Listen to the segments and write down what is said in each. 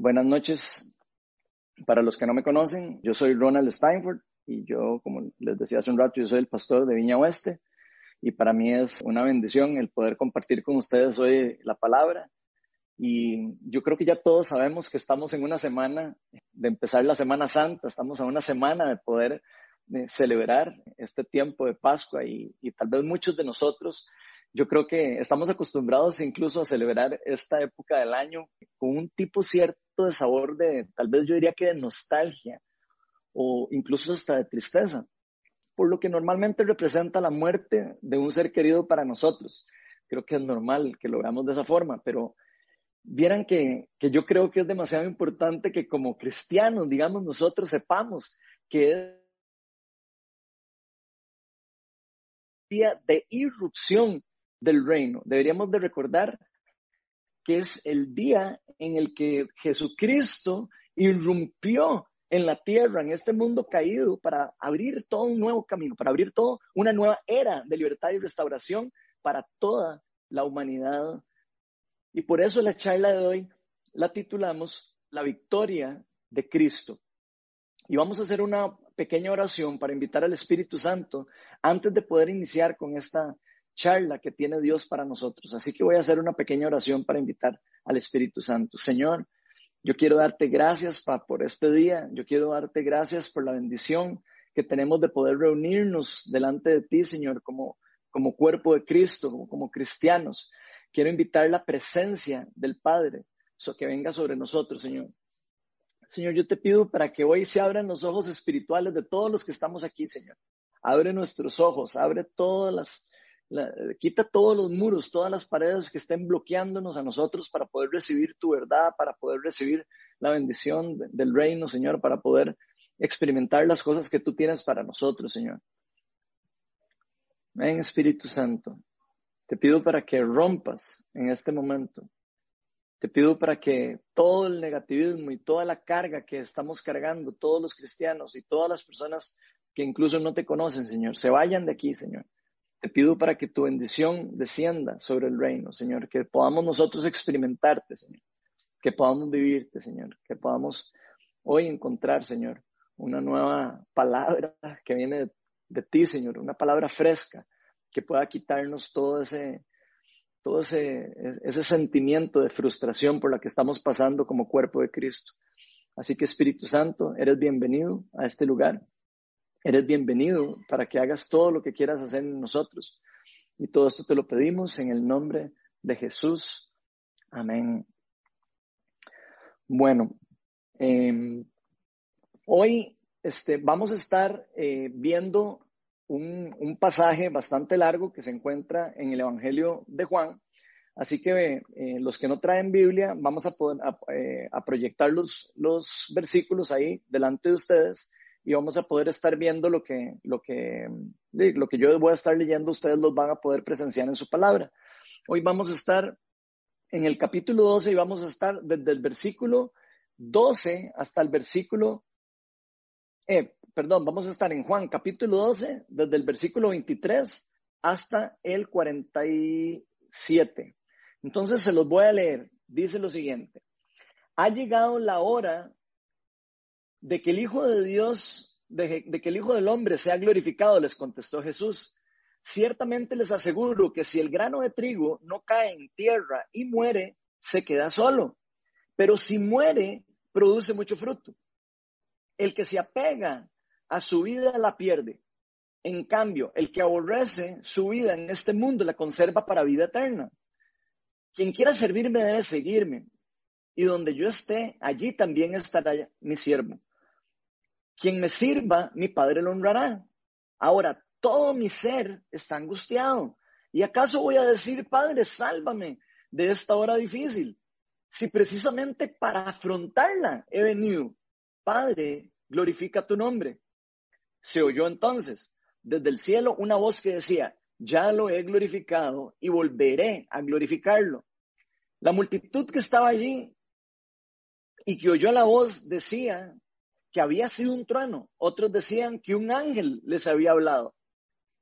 buenas noches. Para los que no me conocen, yo soy Ronald Steinford y yo, como les decía hace un rato, yo soy el pastor de Viña Oeste y para mí es una bendición el poder compartir con ustedes hoy la palabra. Y yo creo que ya todos sabemos que estamos en una semana de empezar la Semana Santa, estamos a una semana de poder eh, celebrar este tiempo de Pascua y, y tal vez muchos de nosotros yo creo que estamos acostumbrados incluso a celebrar esta época del año con un tipo cierto de sabor de, tal vez yo diría que de nostalgia o incluso hasta de tristeza, por lo que normalmente representa la muerte de un ser querido para nosotros. Creo que es normal que lo veamos de esa forma, pero vieran que, que yo creo que es demasiado importante que como cristianos, digamos, nosotros sepamos que es día de irrupción del reino. Deberíamos de recordar que es el día en el que Jesucristo irrumpió en la tierra, en este mundo caído, para abrir todo un nuevo camino, para abrir toda una nueva era de libertad y restauración para toda la humanidad. Y por eso la charla de hoy la titulamos La victoria de Cristo. Y vamos a hacer una pequeña oración para invitar al Espíritu Santo antes de poder iniciar con esta charla que tiene Dios para nosotros. Así que voy a hacer una pequeña oración para invitar al Espíritu Santo. Señor, yo quiero darte gracias por este día. Yo quiero darte gracias por la bendición que tenemos de poder reunirnos delante de ti, Señor, como, como cuerpo de Cristo, como, como cristianos. Quiero invitar la presencia del Padre, so que venga sobre nosotros, Señor. Señor, yo te pido para que hoy se abran los ojos espirituales de todos los que estamos aquí, Señor. Abre nuestros ojos, abre todas las, quita todos los muros, todas las paredes que estén bloqueándonos a nosotros para poder recibir tu verdad, para poder recibir la bendición del reino, Señor, para poder experimentar las cosas que tú tienes para nosotros, Señor. Ven, Espíritu Santo, te pido para que rompas en este momento. Te pido para que todo el negativismo y toda la carga que estamos cargando, todos los cristianos y todas las personas que incluso no te conocen, Señor, se vayan de aquí, Señor te pido para que tu bendición descienda sobre el reino, Señor, que podamos nosotros experimentarte, Señor, que podamos vivirte, Señor, que podamos hoy encontrar, Señor, una nueva palabra que viene de, ti, Señor, una palabra fresca que pueda quitarnos todo ese, todo ese, ese sentimiento de frustración por la que estamos pasando como cuerpo de Cristo. Así que Espíritu Santo, eres bienvenido a este lugar. Eres bienvenido para que hagas todo lo que quieras hacer en nosotros. Y todo esto te lo pedimos en el nombre de Jesús. Amén. Bueno, em, hoy este, vamos a estar eh, viendo un, pasaje bastante largo que se encuentra en el Evangelio de Juan. Así que eh, los que no traen Biblia, vamos a, poder, eh, a proyectar los, los versículos ahí delante de ustedes y vamos a poder estar viendo lo que, lo que, lo que yo voy a estar leyendo, ustedes los van a poder presenciar en su palabra. Hoy vamos a estar en el capítulo 12 y vamos a estar desde el versículo 12 hasta el versículo, eh, perdón, vamos a estar en Juan capítulo 12, desde el versículo 23 hasta el 47. Entonces se los voy a leer. Dice lo siguiente. Ha llegado la hora de que el Hijo de Dios, de, que el Hijo del Hombre sea glorificado, les contestó Jesús. Ciertamente les aseguro que si el grano de trigo no cae en tierra y muere, se queda solo. Pero si muere, produce mucho fruto. El que se apega a su vida la pierde. En cambio, el que aborrece su vida en este mundo la conserva para vida eterna. Quien quiera servirme debe seguirme, y donde yo esté, allí también estará mi siervo. Quien me sirva, mi Padre lo honrará. Ahora, todo mi ser está angustiado. ¿Y acaso voy a decir, Padre, sálvame de esta hora difícil? Si precisamente para afrontarla he venido, Padre, glorifica tu nombre. Se oyó entonces desde el cielo una voz que decía, ya lo he glorificado y volveré a glorificarlo. La multitud que estaba allí y que oyó la voz decía, que había sido un trueno. Otros decían que un ángel les había hablado.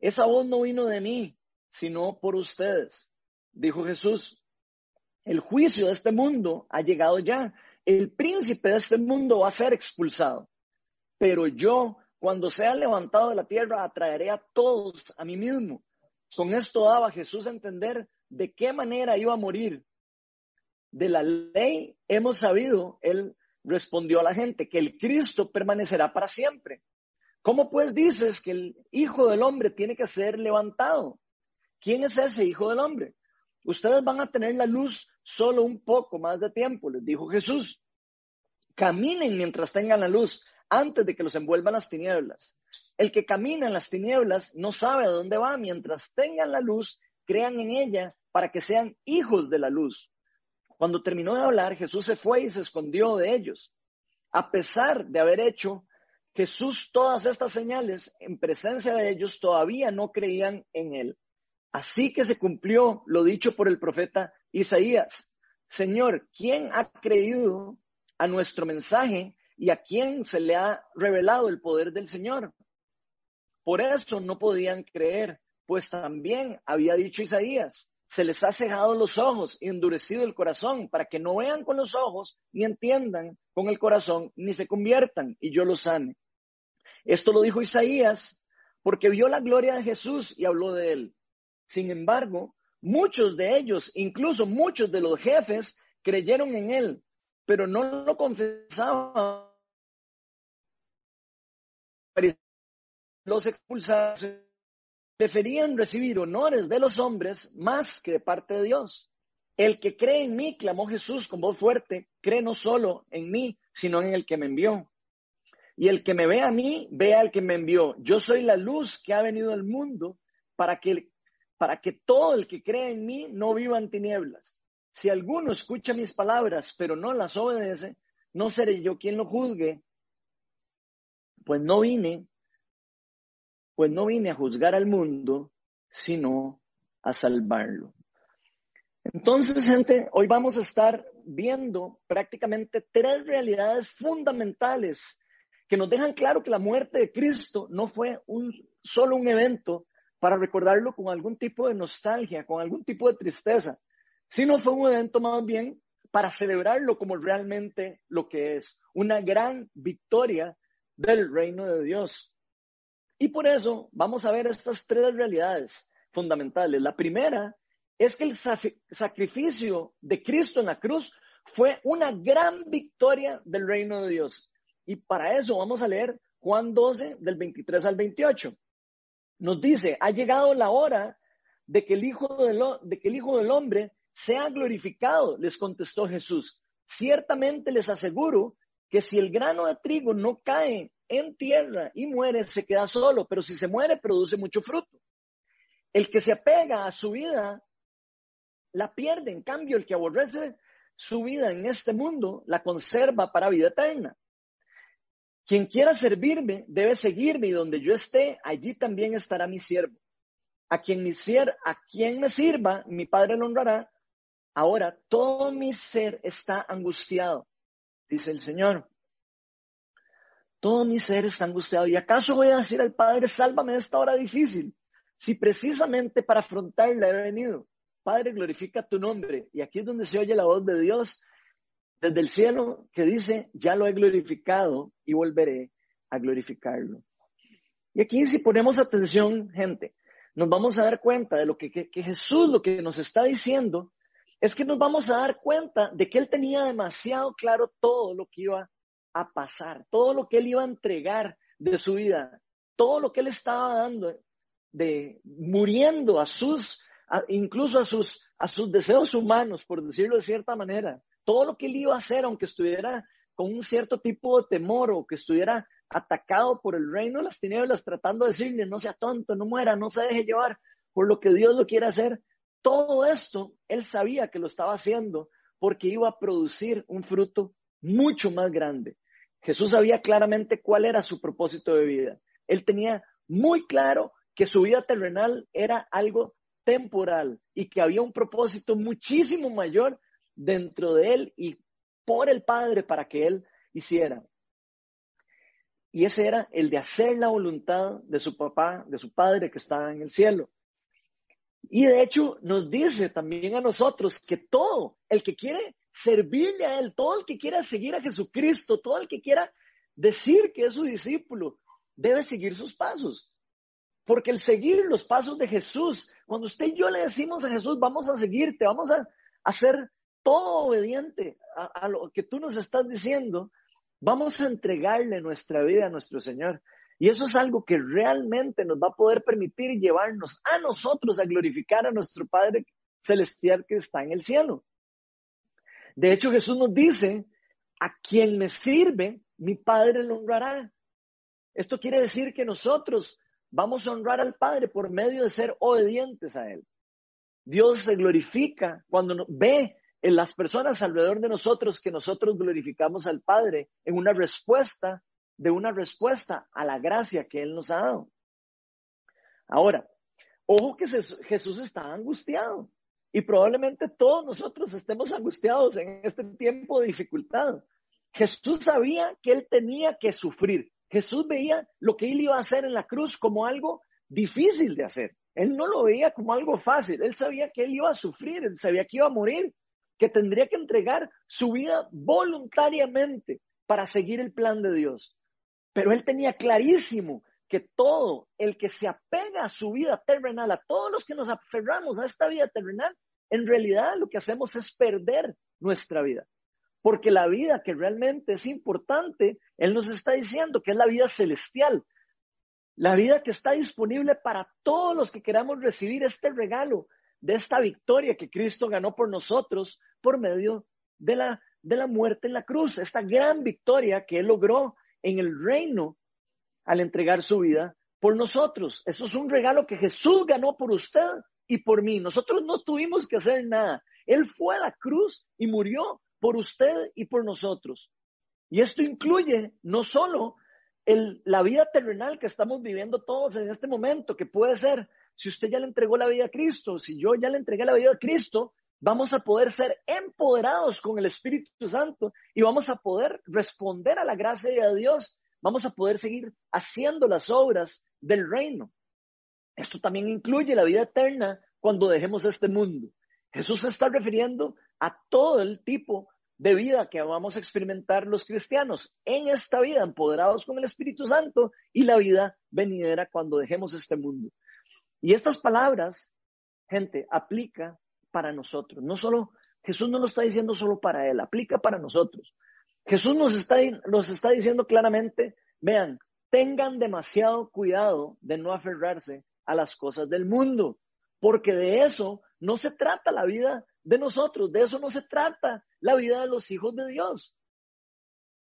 Esa voz no vino de mí, sino por ustedes. Dijo Jesús, el juicio de este mundo ha llegado ya. el príncipe de este mundo va a ser expulsado, pero yo, cuando sea levantado de la tierra, atraeré a todos a mí mismo. Con esto daba Jesús a entender de qué manera iba a morir. De la ley hemos sabido, él respondió a la gente, que el Cristo permanecerá para siempre. ¿Cómo pues dices que el Hijo del Hombre tiene que ser levantado? ¿Quién es ese Hijo del Hombre? Ustedes van a tener la luz solo un poco más de tiempo, les dijo Jesús. Caminen mientras tengan la luz, antes de que los envuelvan las tinieblas. El que camina en las tinieblas no sabe a dónde va. Mientras tengan la luz, crean en ella para que sean hijos de la luz. Cuando terminó de hablar, Jesús se fue y se escondió de ellos. A pesar de haber hecho Jesús todas estas señales en presencia de ellos, todavía no creían en él. Así que se cumplió lo dicho por el profeta Isaías. Señor, ¿quién ha creído a nuestro mensaje y a quién se le ha revelado el poder del Señor? Por eso no podían creer, pues también había dicho Isaías, se les ha cejado los ojos y endurecido el corazón para que no vean con los ojos, ni entiendan con el corazón, ni se conviertan y yo los sane. Esto lo dijo Isaías porque vio la gloria de Jesús y habló de él. Sin embargo, muchos de ellos, incluso muchos de los jefes, creyeron en él, pero no lo confesaban. Los expulsados preferían recibir honores de los hombres más que de parte de Dios. El que cree en mí, clamó Jesús con voz fuerte, cree no solo en mí, sino en el que me envió. Y el que me ve a mí, vea al que me envió. Yo soy la luz que ha venido al mundo para que para que todo el que cree en mí no viva en tinieblas. Si alguno escucha mis palabras, pero no las obedece, no seré yo quien lo juzgue, pues no vine, pues no vine a juzgar al mundo, sino a salvarlo. Entonces, gente, hoy vamos a estar viendo prácticamente tres realidades fundamentales que nos dejan claro que la muerte de Cristo no fue solo un evento para recordarlo con algún tipo de nostalgia, con algún tipo de tristeza, sino fue un evento más bien para celebrarlo como realmente lo que es, una gran victoria del reino de Dios. Y por eso vamos a ver estas tres realidades fundamentales. La primera es que el sacrificio de Cristo en la cruz fue una gran victoria del reino de Dios. Y para eso vamos a leer Juan 12 del 23 al 28 nos dice, ha llegado la hora de que el Hijo del, de que el Hijo del Hombre sea glorificado, les contestó Jesús. Ciertamente les aseguro que si el grano de trigo no cae en tierra y muere, se queda solo, pero si se muere, produce mucho fruto. El que se apega a su vida, la pierde. En cambio, el que aborrece su vida en este mundo, la conserva para vida eterna. Quien quiera servirme debe seguirme y donde yo esté, allí también estará mi siervo. A quien, mi a quien me sirva, mi Padre lo honrará. Ahora todo mi ser está angustiado, dice el Señor. Todo mi ser está angustiado. ¿Y acaso voy a decir al Padre, sálvame de esta hora difícil? Si precisamente para afrontarla he venido. Padre, glorifica tu nombre. Y aquí es donde se oye la voz de Dios desde el cielo que dice, ya lo he glorificado y volveré a glorificarlo. Y aquí si ponemos atención, gente, nos vamos a dar cuenta de lo que, que, Jesús lo que nos está diciendo es que nos vamos a dar cuenta de que Él tenía demasiado claro todo lo que iba a pasar, todo lo que Él iba a entregar de su vida, todo lo que Él estaba dando, de muriendo a sus, incluso a sus, a sus deseos humanos, por decirlo de cierta manera, todo lo que él iba a hacer, aunque estuviera con un cierto tipo de temor o que estuviera atacado por el reino de las tinieblas, tratando de decirle, no sea tonto, no muera, no se deje llevar por lo que Dios lo quiere hacer. Todo esto, él sabía que lo estaba haciendo porque iba a producir un fruto mucho más grande. Jesús sabía claramente cuál era su propósito de vida. Él tenía muy claro que su vida terrenal era algo temporal y que había un propósito muchísimo mayor dentro de él y por el Padre para que él hiciera. Y ese era el de hacer la voluntad de su papá, de su padre que estaba en el cielo. Y de hecho nos dice también a nosotros que todo el que quiere servirle a Él, todo el que quiera seguir a Jesucristo, todo el que quiera decir que es su discípulo, debe seguir sus pasos. Porque el seguir los pasos de Jesús, cuando usted y yo le decimos a Jesús, vamos a seguirte, vamos a, hacer todo obediente a, a, lo que tú nos estás diciendo, vamos a entregarle nuestra vida a nuestro Señor. Y eso es algo que realmente nos va a poder permitir llevarnos a nosotros a glorificar a nuestro Padre Celestial que está en el cielo. De hecho, Jesús nos dice, a quien me sirve, mi Padre lo honrará. Esto quiere decir que nosotros vamos a honrar al Padre por medio de ser obedientes a Él. Dios se glorifica cuando ve en las personas alrededor de nosotros que nosotros glorificamos al Padre en una respuesta de una respuesta a la gracia que Él nos ha dado. Ahora, ojo que Jesús está angustiado. Y probablemente todos nosotros estemos angustiados en este tiempo de dificultad. Jesús sabía que él tenía que sufrir. Jesús veía lo que él iba a hacer en la cruz como algo difícil de hacer. Él no lo veía como algo fácil. Él sabía que él iba a sufrir, él sabía que iba a morir, que tendría que entregar su vida voluntariamente para seguir el plan de Dios. Pero él tenía clarísimo que todo el que se apega a su vida terrenal, a todos los que nos aferramos a esta vida terrenal, en realidad lo que hacemos es perder nuestra vida. Porque la vida que realmente es importante, Él nos está diciendo que es la vida celestial, la vida que está disponible para todos los que queramos recibir este regalo de esta victoria que Cristo ganó por nosotros por medio de la, de la muerte en la cruz, esta gran victoria que Él logró en el reino al entregar su vida por nosotros. Eso es un regalo que Jesús ganó por usted y por mí. Nosotros no tuvimos que hacer nada. Él fue a la cruz y murió por usted y por nosotros. Y esto incluye no solo la vida terrenal que estamos viviendo todos en este momento, que puede ser, si usted ya le entregó la vida a Cristo, si yo ya le entregué la vida a Cristo, vamos a poder ser empoderados con el Espíritu Santo y vamos a poder responder a la gracia de Dios vamos a poder seguir haciendo las obras del reino. Esto también incluye la vida eterna cuando dejemos este mundo. Jesús se está refiriendo a todo el tipo de vida que vamos a experimentar los cristianos en esta vida, empoderados con el Espíritu Santo y la vida venidera cuando dejemos este mundo. Y estas palabras, gente, aplica para nosotros. No solo, Jesús no lo está diciendo solo para Él, aplica para nosotros. Jesús nos está, nos está diciendo claramente, vean, tengan demasiado cuidado de no aferrarse a las cosas del mundo, porque de eso no se trata la vida de nosotros, de eso no se trata la vida de los hijos de Dios.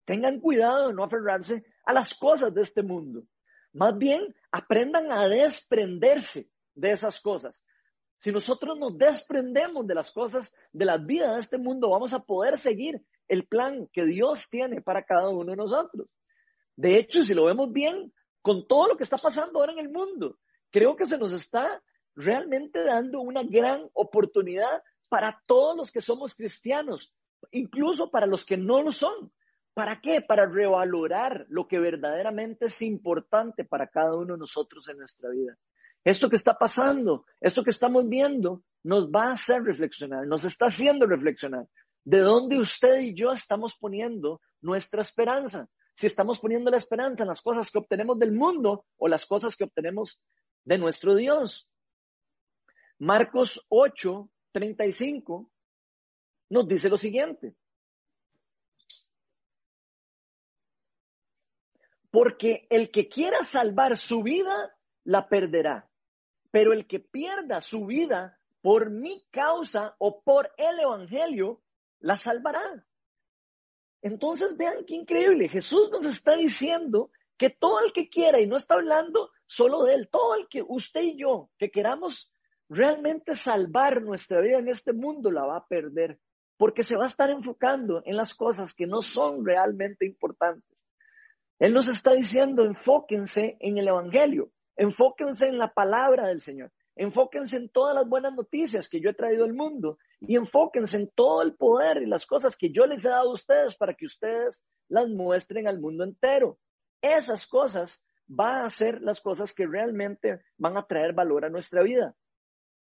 Tengan cuidado de no aferrarse a las cosas de este mundo. Más bien, aprendan a desprenderse de esas cosas. Si nosotros nos desprendemos de las cosas de la vida de este mundo, vamos a poder seguir el plan que Dios tiene para cada uno de nosotros. De hecho, si lo vemos bien, con todo lo que está pasando ahora en el mundo, creo que se nos está realmente dando una gran oportunidad para todos los que somos cristianos, incluso para los que no lo son. ¿Para qué? Para revalorar lo que verdaderamente es importante para cada uno de nosotros en nuestra vida. Esto que está pasando, esto que estamos viendo, nos va a hacer reflexionar, nos está haciendo reflexionar de dónde usted y yo estamos poniendo nuestra esperanza. Si estamos poniendo la esperanza en las cosas que obtenemos del mundo o las cosas que obtenemos de nuestro Dios. Marcos 8, 35 nos dice lo siguiente. Porque el que quiera salvar su vida, la perderá. Pero el que pierda su vida por mi causa o por el Evangelio, la salvará. Entonces vean qué increíble. Jesús nos está diciendo que todo el que quiera, y no está hablando solo de él, todo el que usted y yo, que queramos realmente salvar nuestra vida en este mundo, la va a perder, porque se va a estar enfocando en las cosas que no son realmente importantes. Él nos está diciendo, enfóquense en el Evangelio, enfóquense en la palabra del Señor, enfóquense en todas las buenas noticias que yo he traído al mundo y enfóquense en todo el poder y las cosas que yo les he dado a ustedes para que ustedes las muestren al mundo entero. Esas cosas van a ser las cosas que realmente van a traer valor a nuestra vida.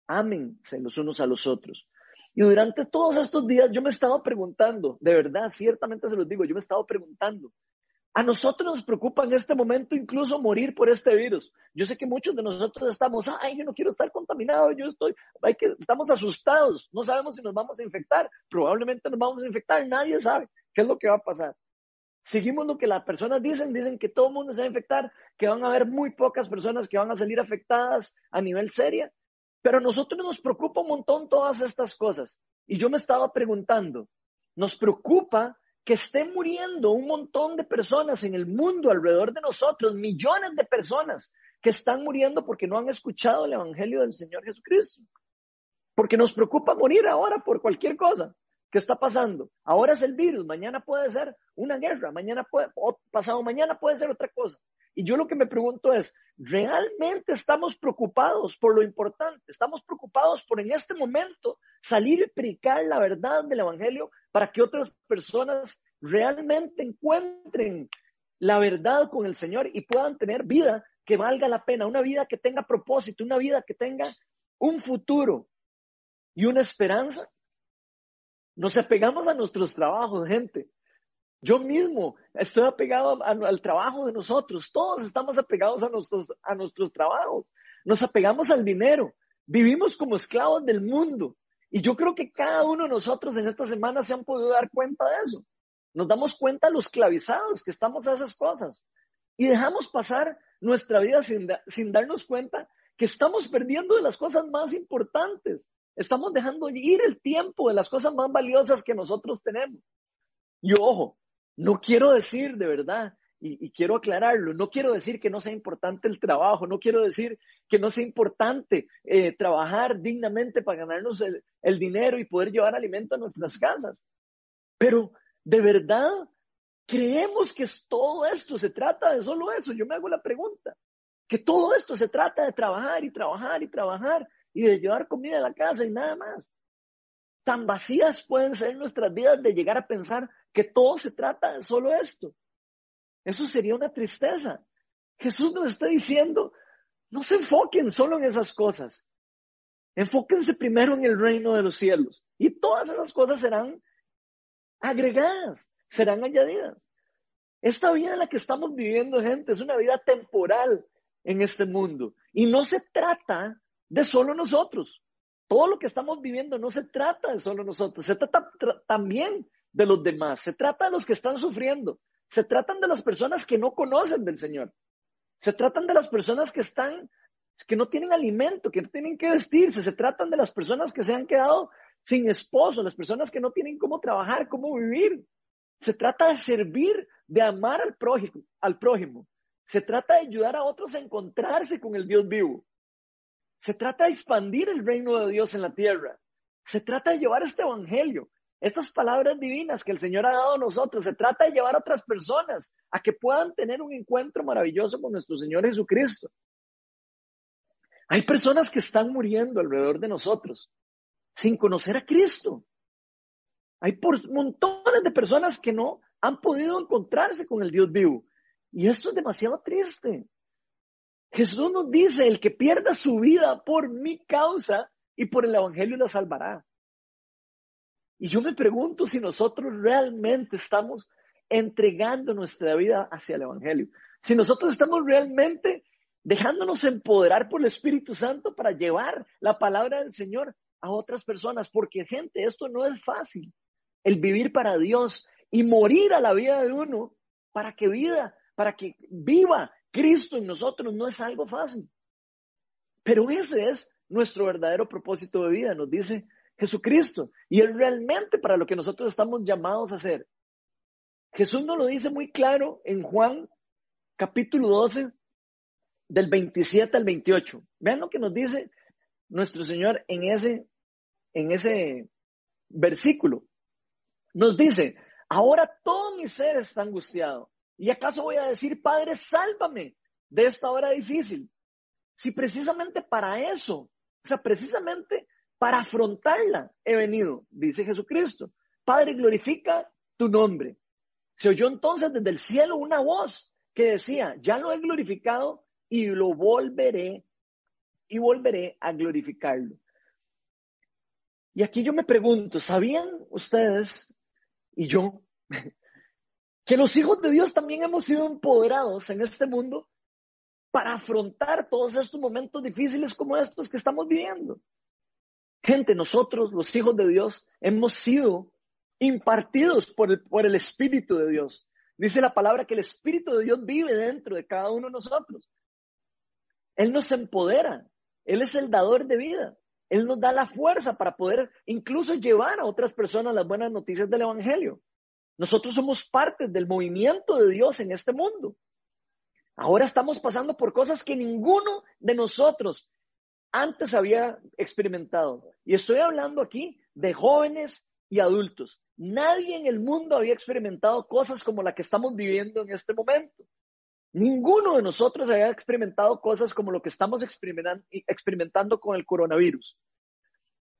Ámense los unos a los otros. Y durante todos estos días yo me he estado preguntando, de verdad, ciertamente se los digo, yo me he estado preguntando, a nosotros nos preocupa en este momento incluso morir por este virus. Yo sé que muchos de nosotros estamos, ay, yo no quiero estar contaminado, yo estoy, hay que, estamos asustados, no sabemos si nos vamos a infectar, probablemente nos vamos a infectar, nadie sabe qué es lo que va a pasar. Seguimos lo que las personas dicen, dicen que todo el mundo se va a infectar, que van a haber muy pocas personas que van a salir afectadas a nivel seria, pero a nosotros nos preocupa un montón todas estas cosas. Y yo me estaba preguntando, nos preocupa que estén muriendo un montón de personas en el mundo alrededor de nosotros, millones de personas que están muriendo porque no han escuchado el Evangelio del Señor Jesucristo. Porque nos preocupa morir ahora por cualquier cosa. ¿Qué está pasando? Ahora es el virus, mañana puede ser una guerra, mañana puede, pasado mañana puede ser otra cosa. Y yo lo que me pregunto es, ¿realmente estamos preocupados por lo importante? ¿Estamos preocupados por en este momento salir y predicar la verdad del Evangelio para que otras personas realmente encuentren la verdad con el Señor y puedan tener vida que valga la pena, una vida que tenga propósito, una vida que tenga un futuro y una esperanza? Nos apegamos a nuestros trabajos, gente. Yo mismo estoy apegado al trabajo de nosotros. Todos estamos apegados a nuestros, a nuestros trabajos. Nos apegamos al dinero. Vivimos como esclavos del mundo. Y yo creo que cada uno de nosotros en esta semana se han podido dar cuenta de eso. Nos damos cuenta los esclavizados que estamos a esas cosas. Y dejamos pasar nuestra vida sin, sin darnos cuenta que estamos perdiendo de las cosas más importantes. Estamos dejando ir el tiempo de las cosas más valiosas que nosotros tenemos. Y ojo, no quiero decir de verdad, y, quiero aclararlo, no quiero decir que no sea importante el trabajo, no quiero decir que no sea importante eh, trabajar dignamente para ganarnos el, el dinero y poder llevar alimento a nuestras casas. Pero de verdad, creemos que todo esto se trata de solo eso. Yo me hago la pregunta, que todo esto se trata de trabajar y trabajar y trabajar y de llevar comida a la casa y nada más. Tan vacías pueden ser nuestras vidas de llegar a pensar que todo se trata de solo esto. Eso sería una tristeza. Jesús nos está diciendo, no se enfoquen solo en esas cosas. Enfóquense primero en el reino de los cielos. Y todas esas cosas serán agregadas, serán añadidas. Esta vida en la que estamos viviendo, gente, es una vida temporal en este mundo. Y no se trata de solo nosotros. Todo lo que estamos viviendo no se trata de solo nosotros, se trata también de los demás, se trata de los que están sufriendo, se tratan de las personas que no conocen del Señor, se tratan de las personas que están, que no tienen alimento, que no tienen que vestirse, se tratan de las personas que se han quedado sin esposo, las personas que no tienen cómo trabajar, cómo vivir. Se trata de servir, de amar al prójimo, al prójimo. Se trata de ayudar a otros a encontrarse con el Dios vivo. Se trata de expandir el reino de Dios en la tierra. Se trata de llevar este evangelio, estas palabras divinas que el Señor ha dado a nosotros. Se trata de llevar a otras personas a que puedan tener un encuentro maravilloso con nuestro Señor Jesucristo. Hay personas que están muriendo alrededor de nosotros sin conocer a Cristo. Hay por montones de personas que no han podido encontrarse con el Dios vivo. Y esto es demasiado triste. Jesús nos dice, el que pierda su vida por mi causa y por el Evangelio la salvará. Y yo me pregunto si nosotros realmente estamos entregando nuestra vida hacia el Evangelio. Si nosotros estamos realmente dejándonos empoderar por el Espíritu Santo para llevar la palabra del Señor a otras personas. Porque gente, esto no es fácil. El vivir para Dios y morir a la vida de uno para que vida, para que viva Cristo en nosotros no es algo fácil. Pero ese es nuestro verdadero propósito de vida, nos dice Jesucristo. Y es realmente para lo que nosotros estamos llamados a hacer. Jesús nos lo dice muy claro en Juan capítulo 12, del 27 al 28. Vean lo que nos dice nuestro Señor en ese, en ese versículo. Nos dice, ahora todo mi ser está angustiado. ¿Y acaso voy a decir, Padre, sálvame de esta hora difícil? Si precisamente para eso, o sea, precisamente para afrontarla he venido, dice Jesucristo. Padre, glorifica tu nombre. Se oyó entonces desde el cielo una voz que decía, ya lo he glorificado y lo volveré y volveré a glorificarlo. Y aquí yo me pregunto, ¿sabían ustedes y yo que los hijos de Dios también hemos sido empoderados en este mundo para afrontar todos estos momentos difíciles como estos que estamos viviendo? Gente, nosotros, los hijos de Dios, hemos sido impartidos por el, por el Espíritu de Dios. Dice la palabra que el Espíritu de Dios vive dentro de cada uno de nosotros. Él nos empodera. Él es el dador de vida. Él nos da la fuerza para poder incluso llevar a otras personas las buenas noticias del Evangelio. Nosotros somos parte del movimiento de Dios en este mundo. Ahora estamos pasando por cosas que ninguno de nosotros antes había experimentado. Y estoy hablando aquí de jóvenes y adultos. Nadie en el mundo había experimentado cosas como la que estamos viviendo en este momento. Ninguno de nosotros había experimentado cosas como lo que estamos experimentando con el coronavirus.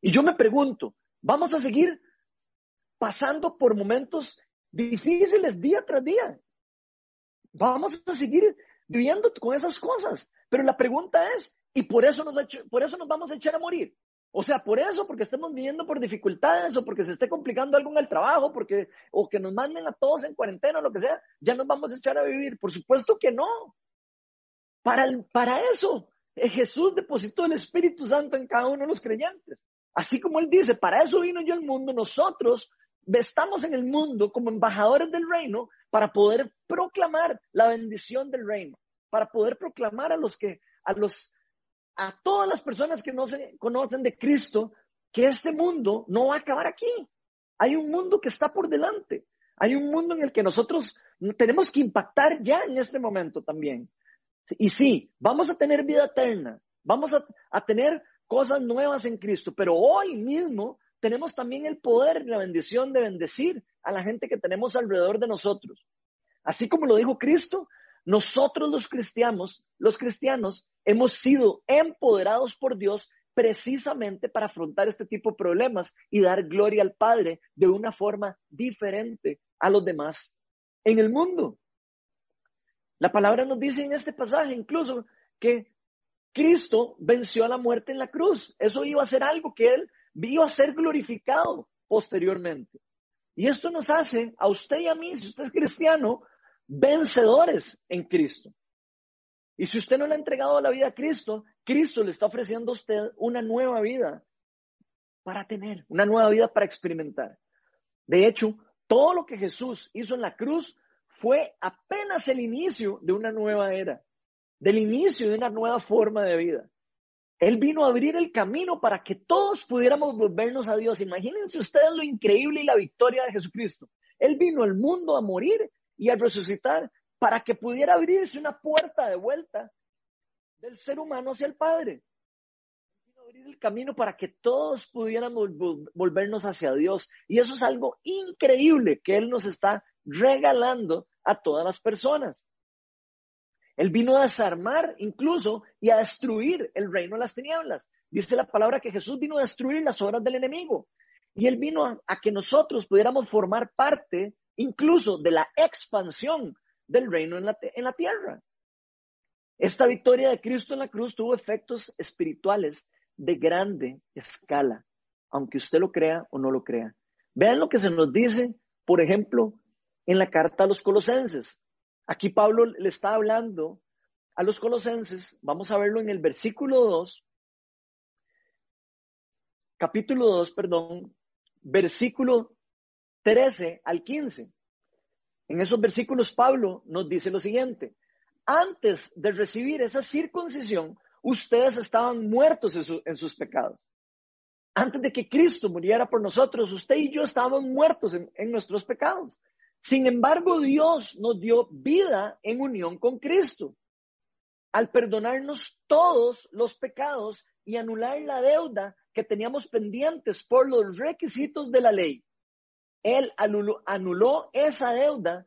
Y yo me pregunto, ¿vamos a seguir pasando por momentos difíciles día tras día? Vamos a seguir viviendo con esas cosas. Pero la pregunta es, ¿y por eso nos, por eso nos vamos a echar a morir? O sea, por eso, porque estemos viviendo por dificultades o porque se esté complicando algo en el trabajo, porque, o que nos manden a todos en cuarentena o lo que sea, ya nos vamos a echar a vivir. Por supuesto que no. Para, para eso, eh, Jesús depositó el Espíritu Santo en cada uno de los creyentes. Así como Él dice, para eso vino yo al mundo, nosotros estamos en el mundo como embajadores del reino para poder proclamar la bendición del reino, para poder proclamar a los que, a los, a todas las personas que no se conocen de Cristo que este mundo no va a acabar aquí. Hay un mundo que está por delante. Hay un mundo en el que nosotros tenemos que impactar ya en este momento también. Y sí, vamos a tener vida eterna, vamos a, a tener cosas nuevas en Cristo, pero hoy mismo tenemos también el poder y la bendición de bendecir a la gente que tenemos alrededor de nosotros. Así como lo dijo Cristo, nosotros los cristianos, los cristianos, hemos sido empoderados por Dios precisamente para afrontar este tipo de problemas y dar gloria al Padre de una forma diferente a los demás en el mundo. La palabra nos dice en este pasaje incluso que Cristo venció a la muerte en la cruz. Eso iba a ser algo que Él iba a ser glorificado posteriormente. Y esto nos hace a usted y a mí, si usted es cristiano, vencedores en Cristo. Y si usted no le ha entregado la vida a Cristo, Cristo le está ofreciendo a usted una nueva vida para tener, una nueva vida para experimentar. De hecho, todo lo que Jesús hizo en la cruz fue apenas el inicio de una nueva era, del inicio de una nueva forma de vida. Él vino a abrir el camino para que todos pudiéramos volvernos a Dios. Imagínense ustedes lo increíble y la victoria de Jesucristo. Él vino al mundo a morir y a resucitar para que pudiera abrirse una puerta de vuelta del ser humano hacia el Padre. Abrir el camino para que todos pudiéramos volvernos hacia Dios. Y eso es algo increíble que Él nos está regalando a todas las personas. Él vino a desarmar incluso y a destruir el reino de las tinieblas. Dice la palabra que Jesús vino a destruir las obras del enemigo. Y Él vino a, a que nosotros pudiéramos formar parte incluso de la expansión del reino en la, en la tierra. Esta victoria de Cristo en la cruz tuvo efectos espirituales de grande escala, aunque usted lo crea o no lo crea. Vean lo que se nos dice, por ejemplo, en la carta a los colosenses. Aquí Pablo le está hablando a los colosenses, vamos a verlo en el versículo 2, capítulo 2, perdón, versículo 13 al 15. En esos versículos Pablo nos dice lo siguiente, antes de recibir esa circuncisión, ustedes estaban muertos en, sus pecados. Antes de que Cristo muriera por nosotros, usted y yo estábamos muertos en, en nuestros pecados. Sin embargo, Dios nos dio vida en unión con Cristo. Al perdonarnos todos los pecados y anular la deuda que teníamos pendientes por los requisitos de la ley. Él anuló, esa deuda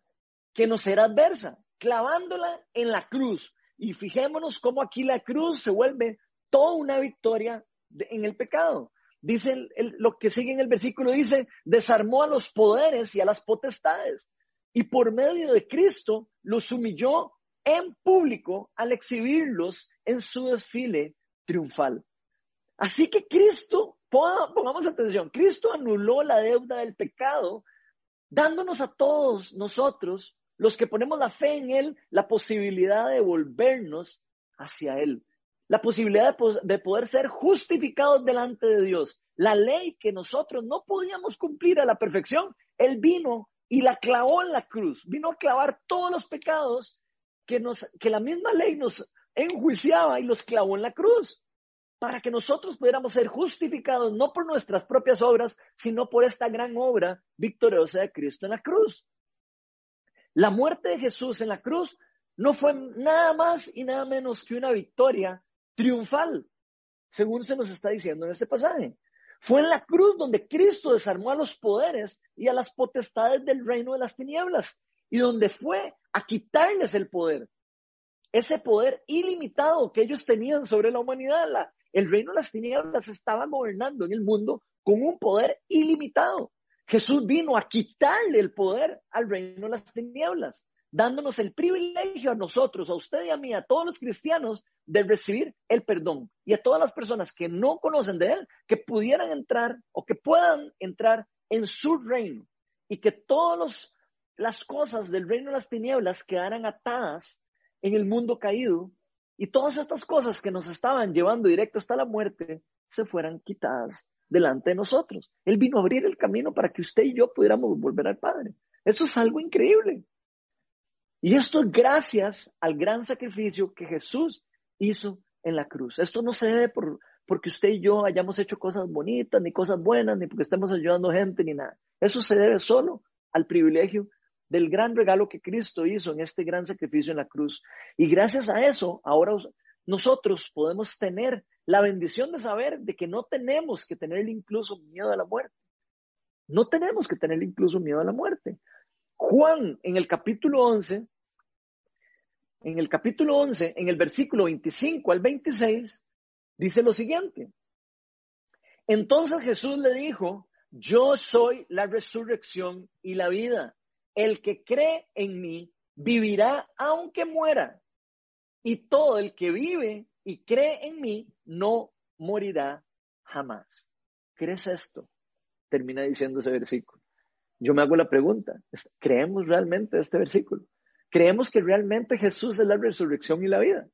que nos era adversa, clavándola en la cruz. Y fijémonos cómo aquí la cruz se vuelve toda una victoria en el pecado. Dice lo que sigue en el versículo, dice, desarmó a los poderes y a las potestades. Y por medio de Cristo los humilló en público al exhibirlos en su desfile triunfal. Así que Cristo Pongamos atención, Cristo anuló la deuda del pecado, dándonos a todos nosotros, los que ponemos la fe en Él, la posibilidad de volvernos hacia Él, la posibilidad de poder ser justificados delante de Dios. La ley que nosotros no podíamos cumplir a la perfección, Él vino y la clavó en la cruz, vino a clavar todos los pecados que, que la misma ley nos enjuiciaba y los clavó en la cruz para que nosotros pudiéramos ser justificados no por nuestras propias obras, sino por esta gran obra victoriosa de Cristo en la cruz. La muerte de Jesús en la cruz no fue nada más y nada menos que una victoria triunfal, según se nos está diciendo en este pasaje. Fue en la cruz donde Cristo desarmó a los poderes y a las potestades del reino de las tinieblas y donde fue a quitarles el poder. Ese poder ilimitado que ellos tenían sobre la humanidad, el reino de las tinieblas estaba gobernando en el mundo con un poder ilimitado. Jesús vino a quitarle el poder al reino de las tinieblas, dándonos el privilegio a nosotros, a usted y a mí, a todos los cristianos, de recibir el perdón. Y a todas las personas que no conocen de Él, que pudieran entrar o que puedan entrar en su reino. Y que todas las cosas del reino de las tinieblas quedaran atadas en el mundo caído y todas estas cosas que nos estaban llevando directo hasta la muerte se fueran quitadas delante de nosotros. Él vino a abrir el camino para que usted y yo pudiéramos volver al Padre. Eso es algo increíble. Y esto es gracias al gran sacrificio que Jesús hizo en la cruz. Esto no se debe por, porque usted y yo hayamos hecho cosas bonitas, ni cosas buenas, ni porque estemos ayudando gente, ni nada. Eso se debe solo al privilegio del gran regalo que Cristo hizo en este gran sacrificio en la cruz. Y gracias a eso, ahora nosotros podemos tener la bendición de saber de que no tenemos que tener incluso miedo a la muerte. No tenemos que tener incluso miedo a la muerte. Juan en el capítulo 11, en el capítulo 11, en el versículo 25 al 26, dice lo siguiente. Entonces Jesús le dijo, yo soy la resurrección y la vida el que cree en mí vivirá aunque muera. Y todo el que vive y cree en mí no morirá jamás. ¿Crees esto? Termina diciendo ese versículo. Yo me hago la pregunta, ¿creemos realmente este versículo? ¿Creemos que realmente Jesús es la resurrección y la vida?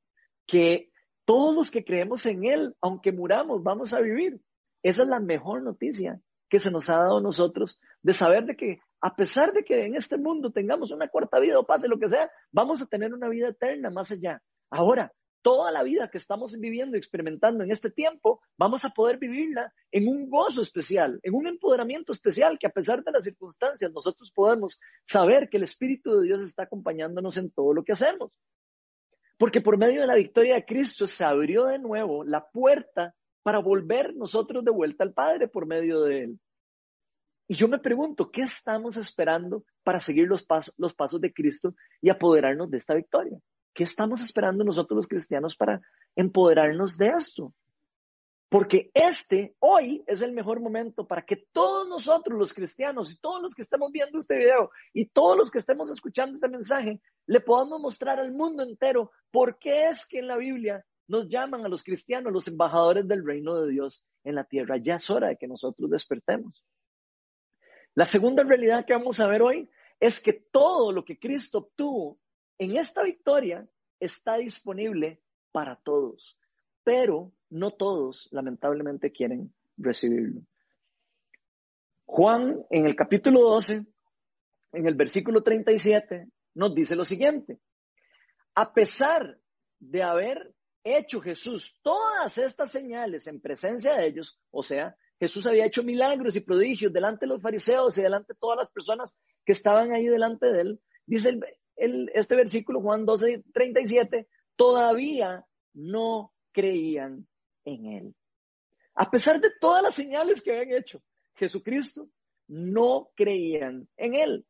Que todos los que creemos en Él, aunque muramos, vamos a vivir. Esa es la mejor noticia que se nos ha dado a nosotros de saber de que a pesar de que en este mundo tengamos una cuarta vida o pase lo que sea, vamos a tener una vida eterna más allá. Ahora, toda la vida que estamos viviendo y experimentando en este tiempo, vamos a poder vivirla en un gozo especial, en un empoderamiento especial, que a pesar de las circunstancias, nosotros podemos saber que el Espíritu de Dios está acompañándonos en todo lo que hacemos. Porque por medio de la victoria de Cristo se abrió de nuevo la puerta para volver nosotros de vuelta al Padre por medio de Él. Y yo me pregunto, ¿qué estamos esperando para seguir los, pasos, los pasos de Cristo y apoderarnos de esta victoria? ¿Qué estamos esperando nosotros los cristianos para empoderarnos de esto? Porque este hoy es el mejor momento para que todos nosotros los cristianos y todos los que estemos viendo este video y todos los que estemos escuchando este mensaje le podamos mostrar al mundo entero por qué es que en la Biblia nos llaman a los cristianos los embajadores del reino de Dios en la tierra. Ya es hora de que nosotros despertemos. La segunda realidad que vamos a ver hoy es que todo lo que Cristo obtuvo en esta victoria está disponible para todos, pero no todos lamentablemente quieren recibirlo. Juan en el capítulo 12, en el versículo 37, nos dice lo siguiente. A pesar de haber hecho Jesús todas estas señales en presencia de ellos, o sea, Jesús había hecho milagros y prodigios delante de los fariseos y delante de todas las personas que estaban ahí delante de él. Dice este versículo, Juan 12, 37, todavía no creían en él. A pesar de todas las señales que habían hecho, Jesucristo no creían en él.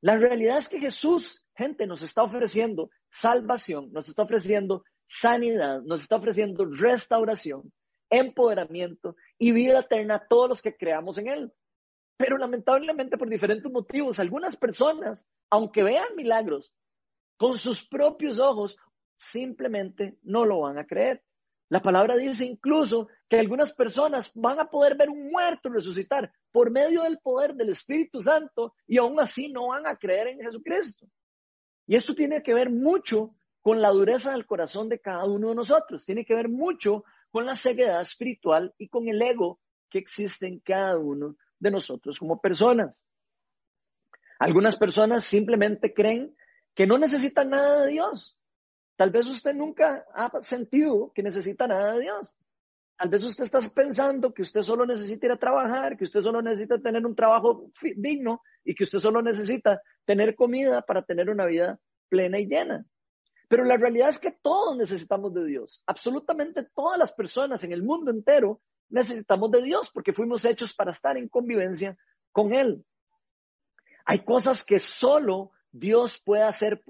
La realidad es que Jesús, gente, nos está ofreciendo salvación, nos está ofreciendo sanidad, nos está ofreciendo restauración, empoderamiento y vida eterna a todos los que creamos en Él. Pero lamentablemente por diferentes motivos, algunas personas, aunque vean milagros con sus propios ojos, simplemente no lo van a creer. La palabra dice incluso que algunas personas van a poder ver un muerto resucitar por medio del poder del Espíritu Santo y aún así no van a creer en Jesucristo. Y esto tiene que ver mucho con la dureza del corazón de cada uno de nosotros, tiene que ver mucho con la ceguedad espiritual y con el ego que existe en cada uno de nosotros como personas. Algunas personas simplemente creen que no necesitan nada de Dios. Tal vez usted nunca ha sentido que necesita nada de Dios. Tal vez usted está pensando que usted solo necesita ir a trabajar, que usted solo necesita tener un trabajo digno y que usted solo necesita tener comida para tener una vida plena y llena. Pero la realidad es que todos necesitamos de Dios. Absolutamente todas las personas en el mundo entero necesitamos de Dios porque fuimos hechos para estar en convivencia con Él. Hay cosas que solo Dios puede hacer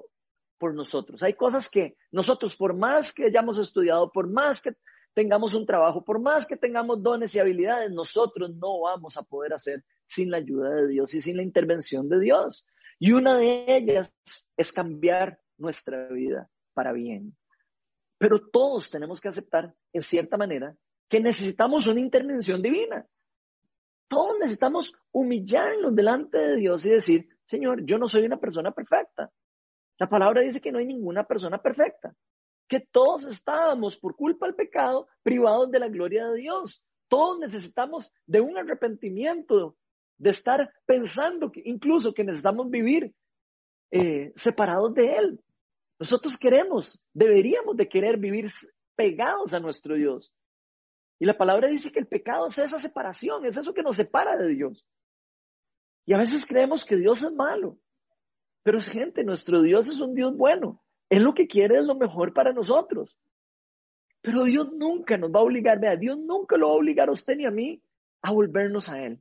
por nosotros. Hay cosas que nosotros, por más que hayamos estudiado, por más que tengamos un trabajo, por más que tengamos dones y habilidades, nosotros no vamos a poder hacer sin la ayuda de Dios y sin la intervención de Dios. Y una de ellas es cambiar nuestra vida para bien. Pero todos tenemos que aceptar, en cierta manera, que necesitamos una intervención divina. Todos necesitamos humillarnos delante de Dios y decir, Señor, yo no soy una persona perfecta. La palabra dice que no hay ninguna persona perfecta, que todos estábamos por culpa del pecado privados de la gloria de Dios. Todos necesitamos de un arrepentimiento, de estar pensando que incluso que necesitamos vivir eh, separados de Él. Nosotros queremos, deberíamos de querer vivir pegados a nuestro Dios. Y la palabra dice que el pecado es esa separación, es eso que nos separa de Dios. Y a veces creemos que Dios es malo. Pero es gente, nuestro Dios es un Dios bueno. Él lo que quiere es lo mejor para nosotros. Pero Dios nunca nos va a obligar, vea, Dios nunca lo va a obligar a usted ni a mí a volvernos a Él.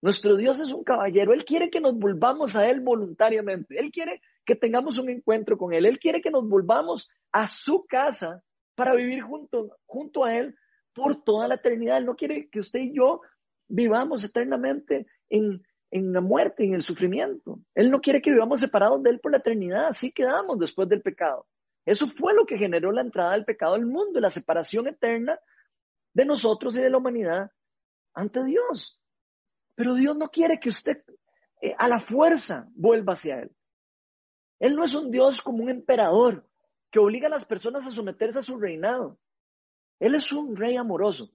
Nuestro Dios es un caballero, Él quiere que nos volvamos a Él voluntariamente, Él quiere que tengamos un encuentro con Él, Él quiere que nos volvamos a su casa para vivir junto, junto a Él por toda la eternidad. Él no quiere que usted y yo vivamos eternamente en, en la muerte, en el sufrimiento. Él no quiere que vivamos separados de Él por la eternidad, así quedamos después del pecado. Eso fue lo que generó la entrada del pecado al mundo, la separación eterna de nosotros y de la humanidad ante Dios. Pero Dios no quiere que usted eh, a la fuerza vuelva hacia Él. Él no es un Dios como un emperador que obliga a las personas a someterse a su reinado. Él es un rey amoroso.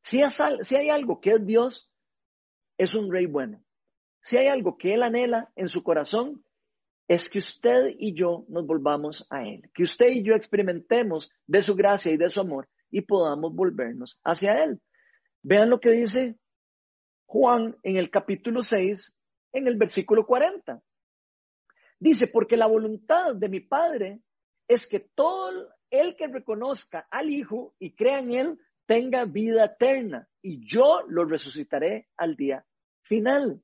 Si, hay algo que es Dios, es un rey bueno. Si hay algo que Él anhela en su corazón, es que usted y yo nos volvamos a Él, que usted y yo experimentemos de su gracia y de su amor y podamos volvernos hacia Él. Vean lo que dice Juan en el capítulo 6, en el versículo 40. Dice, porque la voluntad de mi Padre es que todo el que reconozca al Hijo y crea en Él tenga vida eterna y yo lo resucitaré al día final.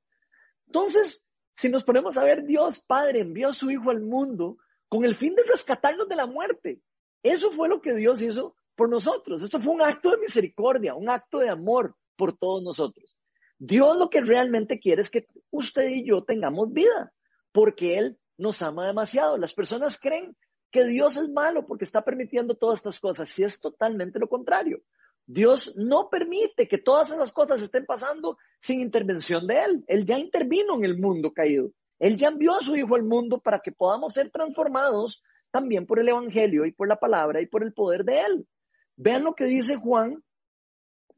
Entonces, si nos ponemos a ver, Dios Padre envió a su Hijo al mundo con el fin de rescatarnos de la muerte. Eso fue lo que Dios hizo por nosotros. Esto fue un acto de misericordia, un acto de amor por todos nosotros. Dios lo que realmente quiere es que usted y yo tengamos vida, porque Él nos ama demasiado. Las personas creen que Dios es malo porque está permitiendo todas estas cosas, si es totalmente lo contrario. Dios no permite que todas esas cosas estén pasando sin intervención de Él. Él ya intervino en el mundo caído. Él ya envió a su Hijo al mundo para que podamos ser transformados también por el Evangelio y por la palabra y por el poder de Él. Vean lo que dice Juan,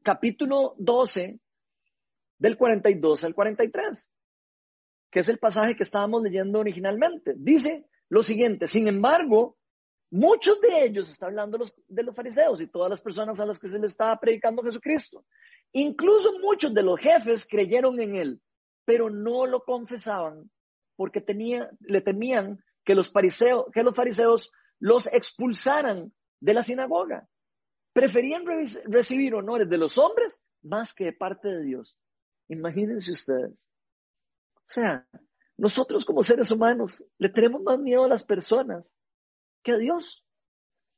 capítulo 12, del 42 al 43, que es el pasaje que estábamos leyendo originalmente. Dice lo siguiente, sin embargo, Muchos de ellos, está hablando de los fariseos y todas las personas a las que se le estaba predicando Jesucristo. Incluso muchos de los jefes creyeron en él, pero no lo confesaban porque le temían que los, fariseos, los expulsaran de la sinagoga. Preferían recibir honores de los hombres más que de parte de Dios. Imagínense ustedes. O sea, nosotros como seres humanos le tenemos más miedo a las personas que a Dios.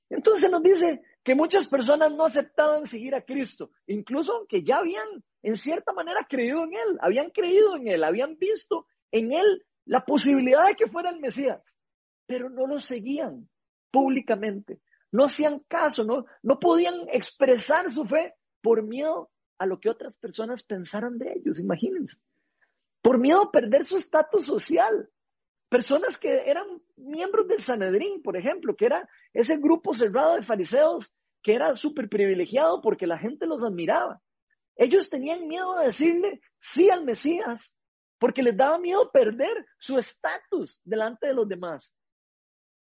Entonces nos dice que muchas personas no aceptaban seguir a Cristo, incluso aunque ya habían en cierta manera creído en Él, habían creído en Él, habían visto en Él la posibilidad de que fuera el Mesías, pero no lo seguían públicamente, no hacían caso, no, no podían expresar su fe por miedo a lo que otras personas pensaran de ellos, imagínense. Por miedo a perder su estatus social. Personas que eran miembros del Sanedrín, por ejemplo, que era ese grupo cerrado de fariseos que era súper privilegiado porque la gente los admiraba. Ellos tenían miedo de decirle sí al Mesías porque les daba miedo perder su estatus delante de los demás.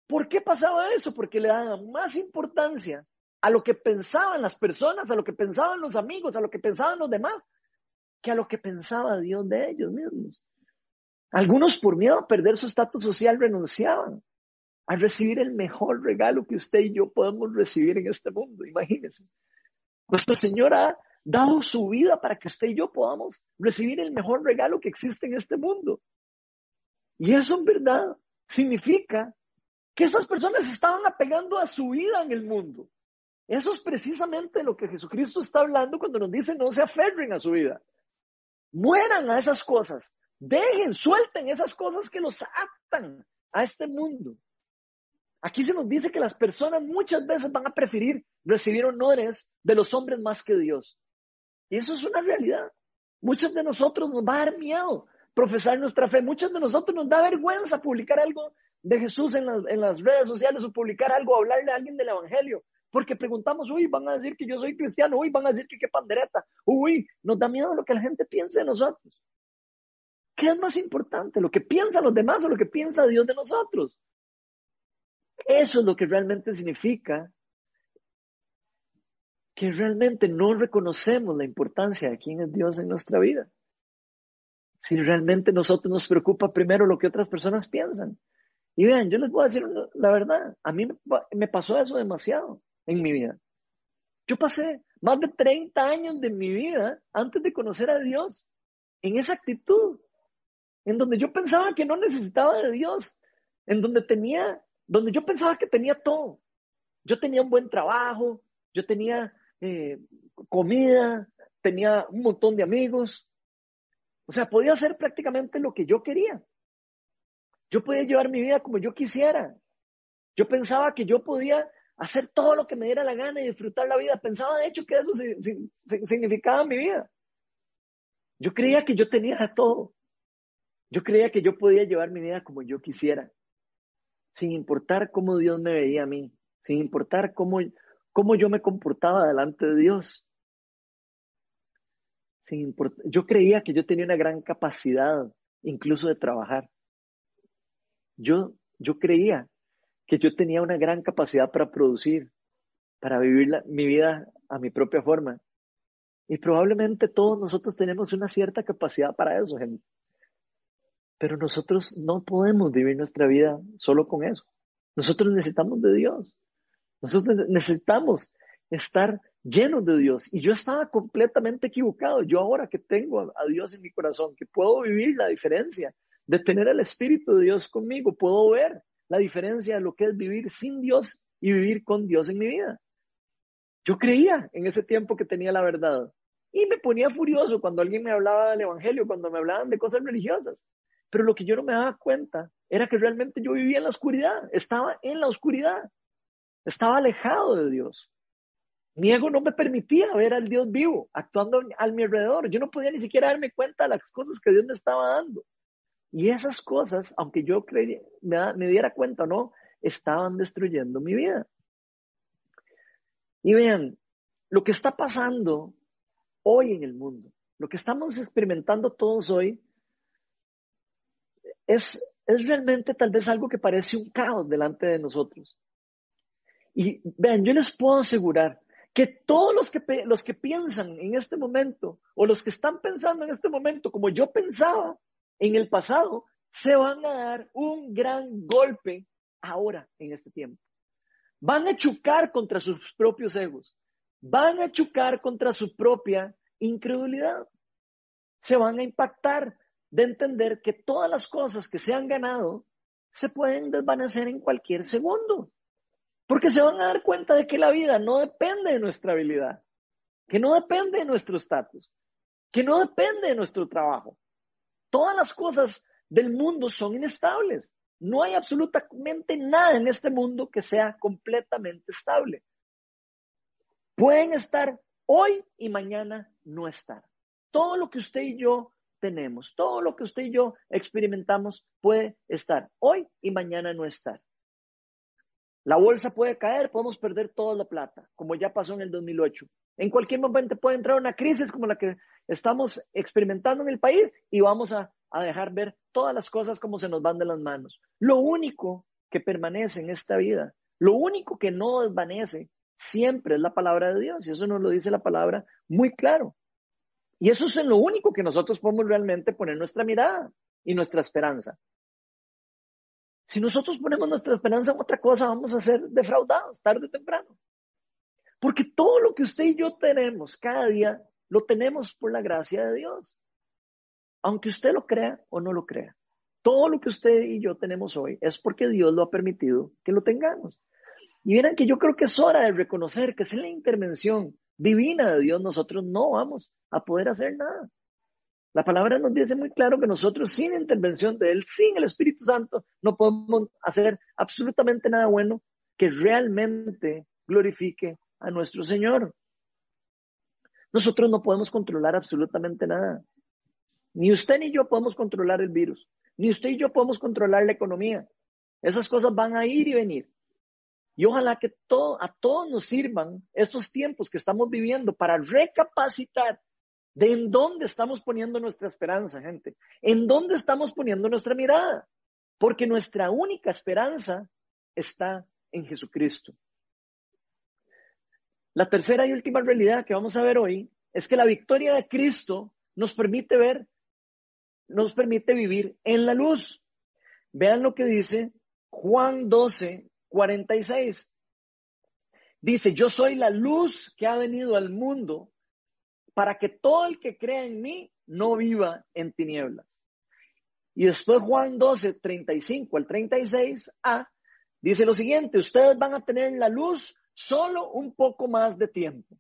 ¿Por qué pasaba eso? Porque le daban más importancia a lo que pensaban las personas, a lo que pensaban los amigos, a lo que pensaban los demás, que a lo que pensaba Dios de ellos mismos. Algunos por miedo a perder su estatus social renunciaban a recibir el mejor regalo que usted y yo podemos recibir en este mundo. Imagínense. Nuestro Señor ha dado su vida para que usted y yo podamos recibir el mejor regalo que existe en este mundo. Y eso en verdad significa que esas personas estaban apegando a su vida en el mundo. Eso es precisamente lo que Jesucristo está hablando cuando nos dice no se aferren a su vida. Mueran a esas cosas. Dejen, suelten esas cosas que los atan a este mundo. Aquí se nos dice que las personas muchas veces van a preferir recibir honores de los hombres más que Dios. Y eso es una realidad. Muchos de nosotros nos va a dar miedo profesar nuestra fe. Muchos de nosotros nos da vergüenza publicar algo de Jesús en las, en las redes sociales o publicar algo, hablarle a alguien del Evangelio. Porque preguntamos, uy, van a decir que yo soy cristiano, uy, van a decir que qué pandereta, uy, nos da miedo lo que la gente piense de nosotros. ¿Qué es más importante? ¿Lo que piensan los demás o lo que piensa Dios de nosotros? Eso es lo que realmente significa que realmente no reconocemos la importancia de quién es Dios en nuestra vida. Si realmente nosotros nos preocupa primero lo que otras personas piensan. Y vean, yo les voy a decir la verdad, a mí me pasó eso demasiado en mi vida. Yo pasé más de 30 años de mi vida antes de conocer a Dios en esa actitud, en donde yo pensaba que no necesitaba de Dios, en donde tenía, donde yo pensaba que tenía todo. Yo tenía un buen trabajo, yo tenía eh, comida, tenía un montón de amigos. O sea, podía hacer prácticamente lo que yo quería. Yo podía llevar mi vida como yo quisiera. Yo pensaba que yo podía hacer todo lo que me diera la gana y disfrutar la vida. Pensaba de hecho que eso significaba mi vida. Yo creía que yo tenía todo. Yo creía que yo podía llevar mi vida como yo quisiera, sin importar cómo Dios me veía a mí, sin importar cómo, cómo yo me comportaba delante de Dios. Sin yo creía que yo tenía una gran capacidad incluso de trabajar. Yo, yo creía que yo tenía una gran capacidad para producir, para vivir mi vida a mi propia forma. Y probablemente todos nosotros tenemos una cierta capacidad para eso, gente. Pero nosotros no podemos vivir nuestra vida solo con eso. Nosotros necesitamos de Dios. Nosotros necesitamos estar llenos de Dios. Y yo estaba completamente equivocado. Yo ahora que tengo a Dios en mi corazón, que puedo vivir la diferencia de tener el Espíritu de Dios conmigo, puedo ver la diferencia de lo que es vivir sin Dios y vivir con Dios en mi vida. Yo creía en ese tiempo que tenía la verdad y me ponía furioso cuando alguien me hablaba del Evangelio, cuando me hablaban de cosas religiosas. Pero lo que yo no me daba cuenta era que realmente yo vivía en la oscuridad, estaba en la oscuridad. Estaba alejado de Dios. Mi ego no me permitía ver al Dios vivo actuando a mi alrededor. Yo no podía ni siquiera darme cuenta de las cosas que Dios me estaba dando. Y esas cosas, aunque yo me, me diera cuenta o no, estaban destruyendo mi vida. Y vean, lo que está pasando hoy en el mundo, lo que estamos experimentando todos hoy, es, es realmente tal vez algo que parece un caos delante de nosotros. Y vean, yo les puedo asegurar que todos los que, los que piensan en este momento o los que están pensando en este momento como yo pensaba en el pasado, se van a dar un gran golpe ahora en este tiempo. Van a chocar contra sus propios egos. Van a chocar contra su propia incredulidad. Se van a impactar de entender que todas las cosas que se han ganado se pueden desvanecer en cualquier segundo. Porque se van a dar cuenta de que la vida no depende de nuestra habilidad, que no depende de nuestro estatus, que no depende de nuestro trabajo. Todas las cosas del mundo son inestables. No hay absolutamente nada en este mundo que sea completamente estable. Pueden estar hoy y mañana no estar. Todo lo que usted y yo tenemos, todo lo que usted y yo experimentamos puede estar hoy y mañana no estar. La bolsa puede caer, podemos perder toda la plata, como ya pasó en el 2008. En cualquier momento puede entrar una crisis como la que estamos experimentando en el país y vamos a, a dejar ver todas las cosas como se nos van de las manos. Lo único que permanece en esta vida, lo único que no desvanece siempre es la palabra de Dios y eso nos lo dice la palabra muy claro. Y eso es en lo único que nosotros podemos realmente poner nuestra mirada y nuestra esperanza. Si nosotros ponemos nuestra esperanza en otra cosa, vamos a ser defraudados tarde o temprano. Porque todo lo que usted y yo tenemos cada día, lo tenemos por la gracia de Dios. Aunque usted lo crea o no lo crea. Todo lo que usted y yo tenemos hoy es porque Dios lo ha permitido que lo tengamos. Y miren que yo creo que es hora de reconocer que sin la intervención divina de Dios nosotros no vamos a poder hacer nada. La palabra nos dice muy claro que nosotros sin intervención de Él, sin el Espíritu Santo, no podemos hacer absolutamente nada bueno que realmente glorifique a nuestro Señor. Nosotros no podemos controlar absolutamente nada. Ni usted ni yo podemos controlar el virus. Ni usted y yo podemos controlar la economía. Esas cosas van a ir y venir. Y ojalá que a todos nos sirvan estos tiempos que estamos viviendo para recapacitar de en dónde estamos poniendo nuestra esperanza, gente. En dónde estamos poniendo nuestra mirada. Porque nuestra única esperanza está en Jesucristo. La tercera y última realidad que vamos a ver hoy es que la victoria de Cristo nos permite ver, nos permite vivir en la luz. Vean lo que dice Juan 12, 46. Dice, yo soy la luz que ha venido al mundo para que todo el que crea en mí no viva en tinieblas. Y después Juan 12, 35 al 36a, dice lo siguiente, ustedes van a tener la luz solo un poco más de tiempo.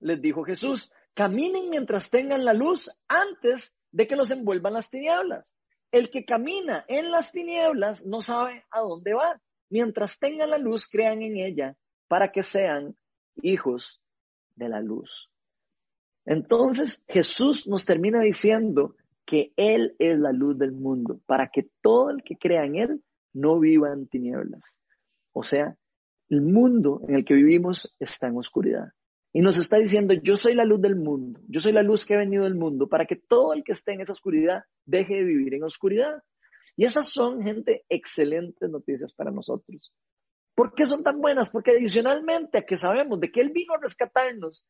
Les dijo Jesús, caminen mientras tengan la luz antes de que los envuelvan las tinieblas. El que camina en las tinieblas no sabe a dónde va. Mientras tengan la luz, crean en ella para que sean hijos de la luz. Entonces Jesús nos termina diciendo que Él es la luz del mundo, para que todo el que crea en Él no viva en tinieblas. O sea, el mundo en el que vivimos está en oscuridad. Y nos está diciendo, yo soy la luz del mundo, yo soy la luz que ha venido del mundo, para que todo el que esté en esa oscuridad deje de vivir en oscuridad. Y esas son, gente, excelentes noticias para nosotros. ¿Por qué son tan buenas? Porque adicionalmente a que sabemos de que Él vino a rescatarnos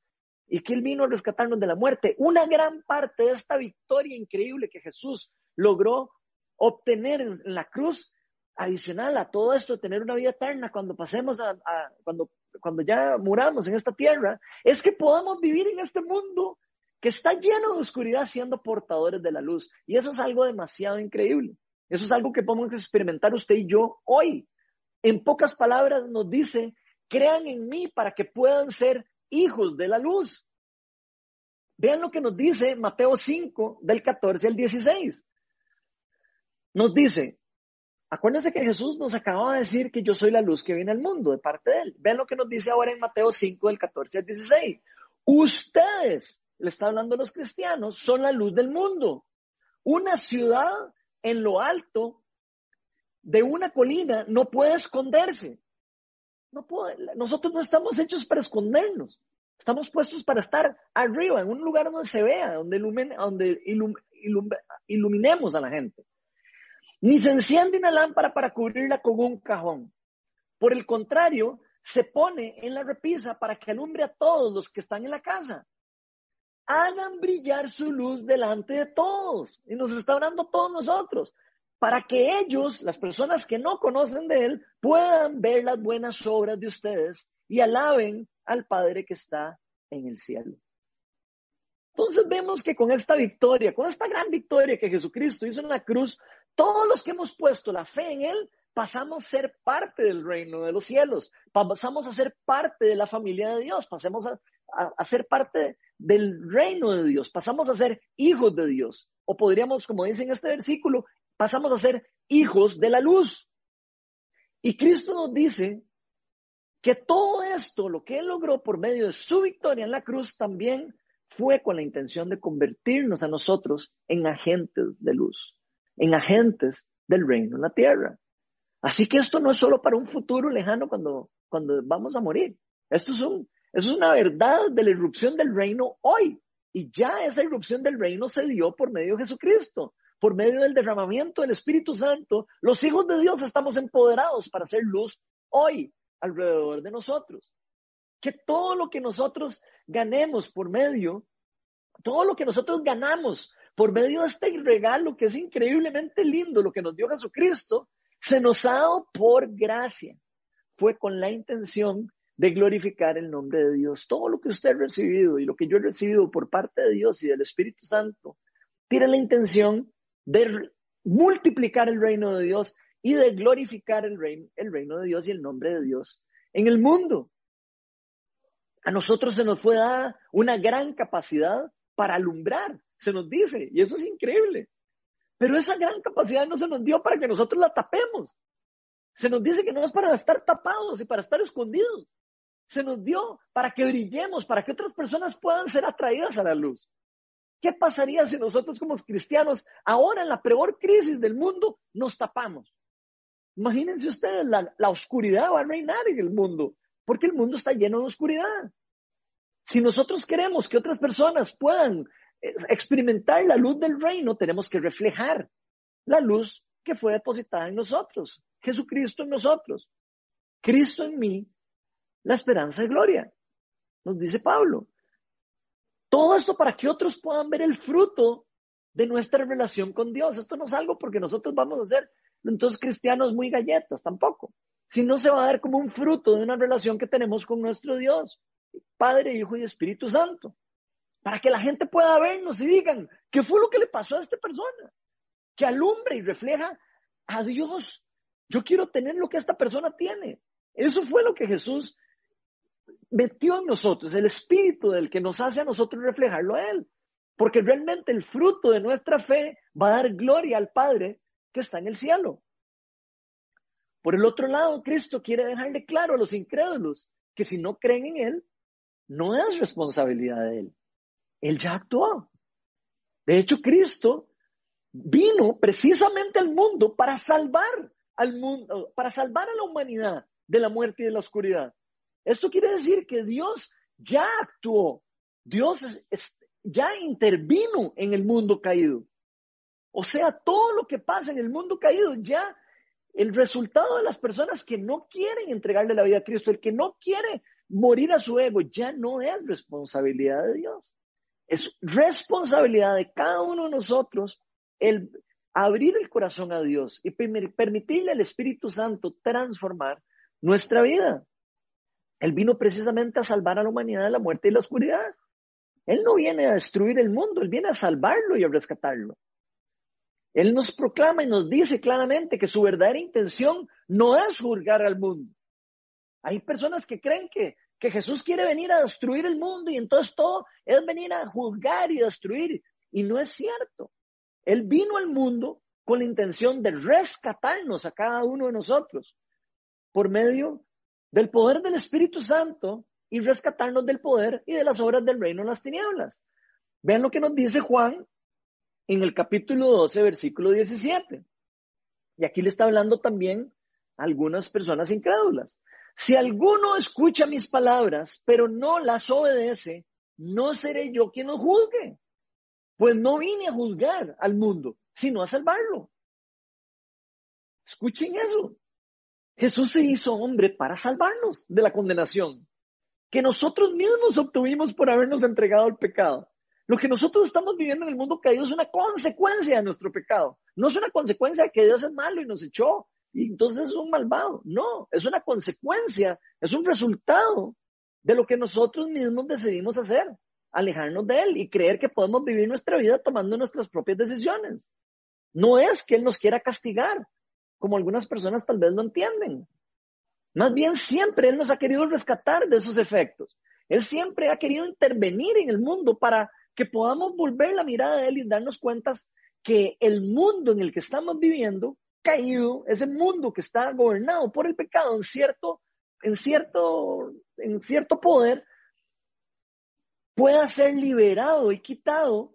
y que Él vino a rescatarnos de la muerte, una gran parte de esta victoria increíble que Jesús logró obtener en, la cruz, adicional a todo esto, tener una vida eterna cuando pasemos a, cuando, cuando ya muramos en esta tierra, es que podamos vivir en este mundo que está lleno de oscuridad siendo portadores de la luz. Y eso es algo demasiado increíble. Eso es algo que podemos experimentar usted y yo hoy. En pocas palabras nos dice, crean en mí para que puedan ser hijos de la luz. Vean lo que nos dice Mateo 5 del 14 al 16. Nos dice, acuérdense que Jesús nos acababa de decir que yo soy la luz que viene al mundo de parte de él. Vean lo que nos dice ahora en Mateo 5 del 14 al 16. Ustedes, le está hablando a los cristianos, son la luz del mundo. Una ciudad en lo alto de una colina no puede esconderse. No nosotros no estamos hechos para escondernos. Estamos puestos para estar arriba, en un lugar donde se vea, donde, donde iluminemos a la gente. Ni se enciende una lámpara para cubrirla con un cajón. Por el contrario, se pone en la repisa para que alumbre a todos los que están en la casa hagan brillar su luz delante de todos. Y nos está hablando todos nosotros, para que ellos, las personas que no conocen de Él, puedan ver las buenas obras de ustedes y alaben al Padre que está en el cielo. Entonces vemos que con esta victoria, con esta gran victoria que Jesucristo hizo en la cruz, todos los que hemos puesto la fe en Él, pasamos a ser parte del reino de los cielos, pasamos a ser parte de la familia de Dios, pasamos a, a, ser parte del reino de Dios, pasamos a ser hijos de Dios. O podríamos, como dice en este versículo, pasamos a ser hijos de la luz. Y Cristo nos dice que todo esto, lo que Él logró por medio de su victoria en la cruz, también fue con la intención de convertirnos a nosotros en agentes de luz, en agentes del reino en la tierra. Así que esto no es solo para un futuro lejano cuando, cuando vamos a morir. Esto es, un, es una verdad de la irrupción del reino hoy. Y ya esa irrupción del reino se dio por medio de Jesucristo, por medio del derramamiento del Espíritu Santo. Los hijos de Dios estamos empoderados para hacer luz hoy alrededor de nosotros. Que todo lo que nosotros ganemos por medio, todo lo que nosotros ganamos por medio de este regalo que es increíblemente lindo, lo que nos dio Jesucristo, se nos ha dado por gracia. Fue con la intención de glorificar el nombre de Dios. Todo lo que usted ha recibido y lo que yo he recibido por parte de Dios y del Espíritu Santo, tiene la intención de multiplicar el reino de Dios y de glorificar el reino, el reino de Dios y el nombre de Dios en el mundo. A nosotros se nos fue dada una gran capacidad para alumbrar, se nos dice, y eso es increíble. Pero esa gran capacidad no se nos dio para que nosotros la tapemos. Se nos dice que no es para estar tapados y para estar escondidos se nos dio para que brillemos, para que otras personas puedan ser atraídas a la luz. ¿Qué pasaría si nosotros como cristianos, ahora en la peor crisis del mundo, nos tapamos? Imagínense ustedes, la, oscuridad va a reinar en el mundo, porque el mundo está lleno de oscuridad. Si nosotros queremos que otras personas puedan eh, experimentar la luz del reino, tenemos que reflejar la luz que fue depositada en nosotros, Jesucristo en nosotros, Cristo en mí la esperanza de gloria, nos dice Pablo. Todo esto para que otros puedan ver el fruto de nuestra relación con Dios. Esto no es algo porque nosotros vamos a ser entonces cristianos muy galletas, tampoco. Sino se va a dar como un fruto de una relación que tenemos con nuestro Dios, Padre, Hijo y Espíritu Santo. Para que la gente pueda vernos y digan, ¿qué fue lo que le pasó a esta persona? Que alumbre y refleja a Dios. Yo quiero tener lo que esta persona tiene. Eso fue lo que Jesús metió en nosotros, el espíritu del que nos hace a nosotros reflejarlo a Él. Porque realmente el fruto de nuestra fe va a dar gloria al Padre que está en el cielo. Por el otro lado, Cristo quiere dejarle claro a los incrédulos que si no creen en Él, no es responsabilidad de Él. Él ya actuó. De hecho, Cristo vino precisamente al mundo para salvar al mundo, para salvar a la humanidad de la muerte y de la oscuridad. Esto quiere decir que Dios ya actuó, Dios ya intervino en el mundo caído. O sea, todo lo que pasa en el mundo caído ya, el resultado de las personas que no quieren entregarle la vida a Cristo, el que no quiere morir a su ego, ya no es responsabilidad de Dios. Es responsabilidad de cada uno de nosotros el abrir el corazón a Dios y permitirle al Espíritu Santo transformar nuestra vida. Él vino precisamente a salvar a la humanidad de la muerte y la oscuridad. Él no viene a destruir el mundo, Él viene a salvarlo y a rescatarlo. Él nos proclama y nos dice claramente que su verdadera intención no es juzgar al mundo. Hay personas que creen que, que Jesús quiere venir a destruir el mundo y entonces todo es venir a juzgar y destruir. Y no es cierto. Él vino al mundo con la intención de rescatarnos a cada uno de nosotros por medio del poder del Espíritu Santo y rescatarnos del poder y de las obras del reino en las tinieblas. Vean lo que nos dice Juan en el capítulo 12, versículo 17. Y aquí le está hablando también a algunas personas incrédulas. Si alguno escucha mis palabras, pero no las obedece, no seré yo quien lo juzgue. Pues no vine a juzgar al mundo, sino a salvarlo. Escuchen eso. Jesús se hizo hombre para salvarnos de la condenación que nosotros mismos obtuvimos por habernos entregado al pecado. Lo que nosotros estamos viviendo en el mundo caído es una consecuencia de nuestro pecado. No es una consecuencia de que Dios es malo y nos echó y entonces es un malvado. No, es una consecuencia, es un resultado de lo que nosotros mismos decidimos hacer, alejarnos de Él y creer que podemos vivir nuestra vida tomando nuestras propias decisiones. No es que Él nos quiera castigar, como algunas personas tal vez lo entienden. Más bien siempre Él nos ha querido rescatar de esos efectos. Él siempre ha querido intervenir en el mundo para que podamos volver la mirada de Él y darnos cuenta que el mundo en el que estamos viviendo caído, ese mundo que está gobernado por el pecado en cierto, en cierto, en cierto poder, pueda ser liberado y quitado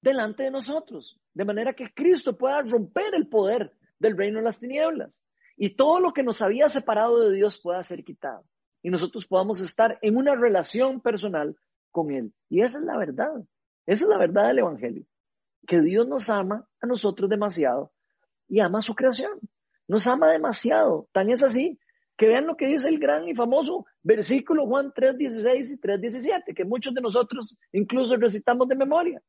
delante de nosotros, de manera que Cristo pueda romper el poder del reino de las tinieblas. Y todo lo que nos había separado de Dios pueda ser quitado. Y nosotros podamos estar en una relación personal con Él. Y esa es la verdad, esa es la verdad del Evangelio, que Dios nos ama a nosotros demasiado y ama a su creación, nos ama demasiado, tan es así que vean lo que dice el gran y famoso versículo Juan 3.16 y 3.17, que muchos de nosotros incluso recitamos de memoria.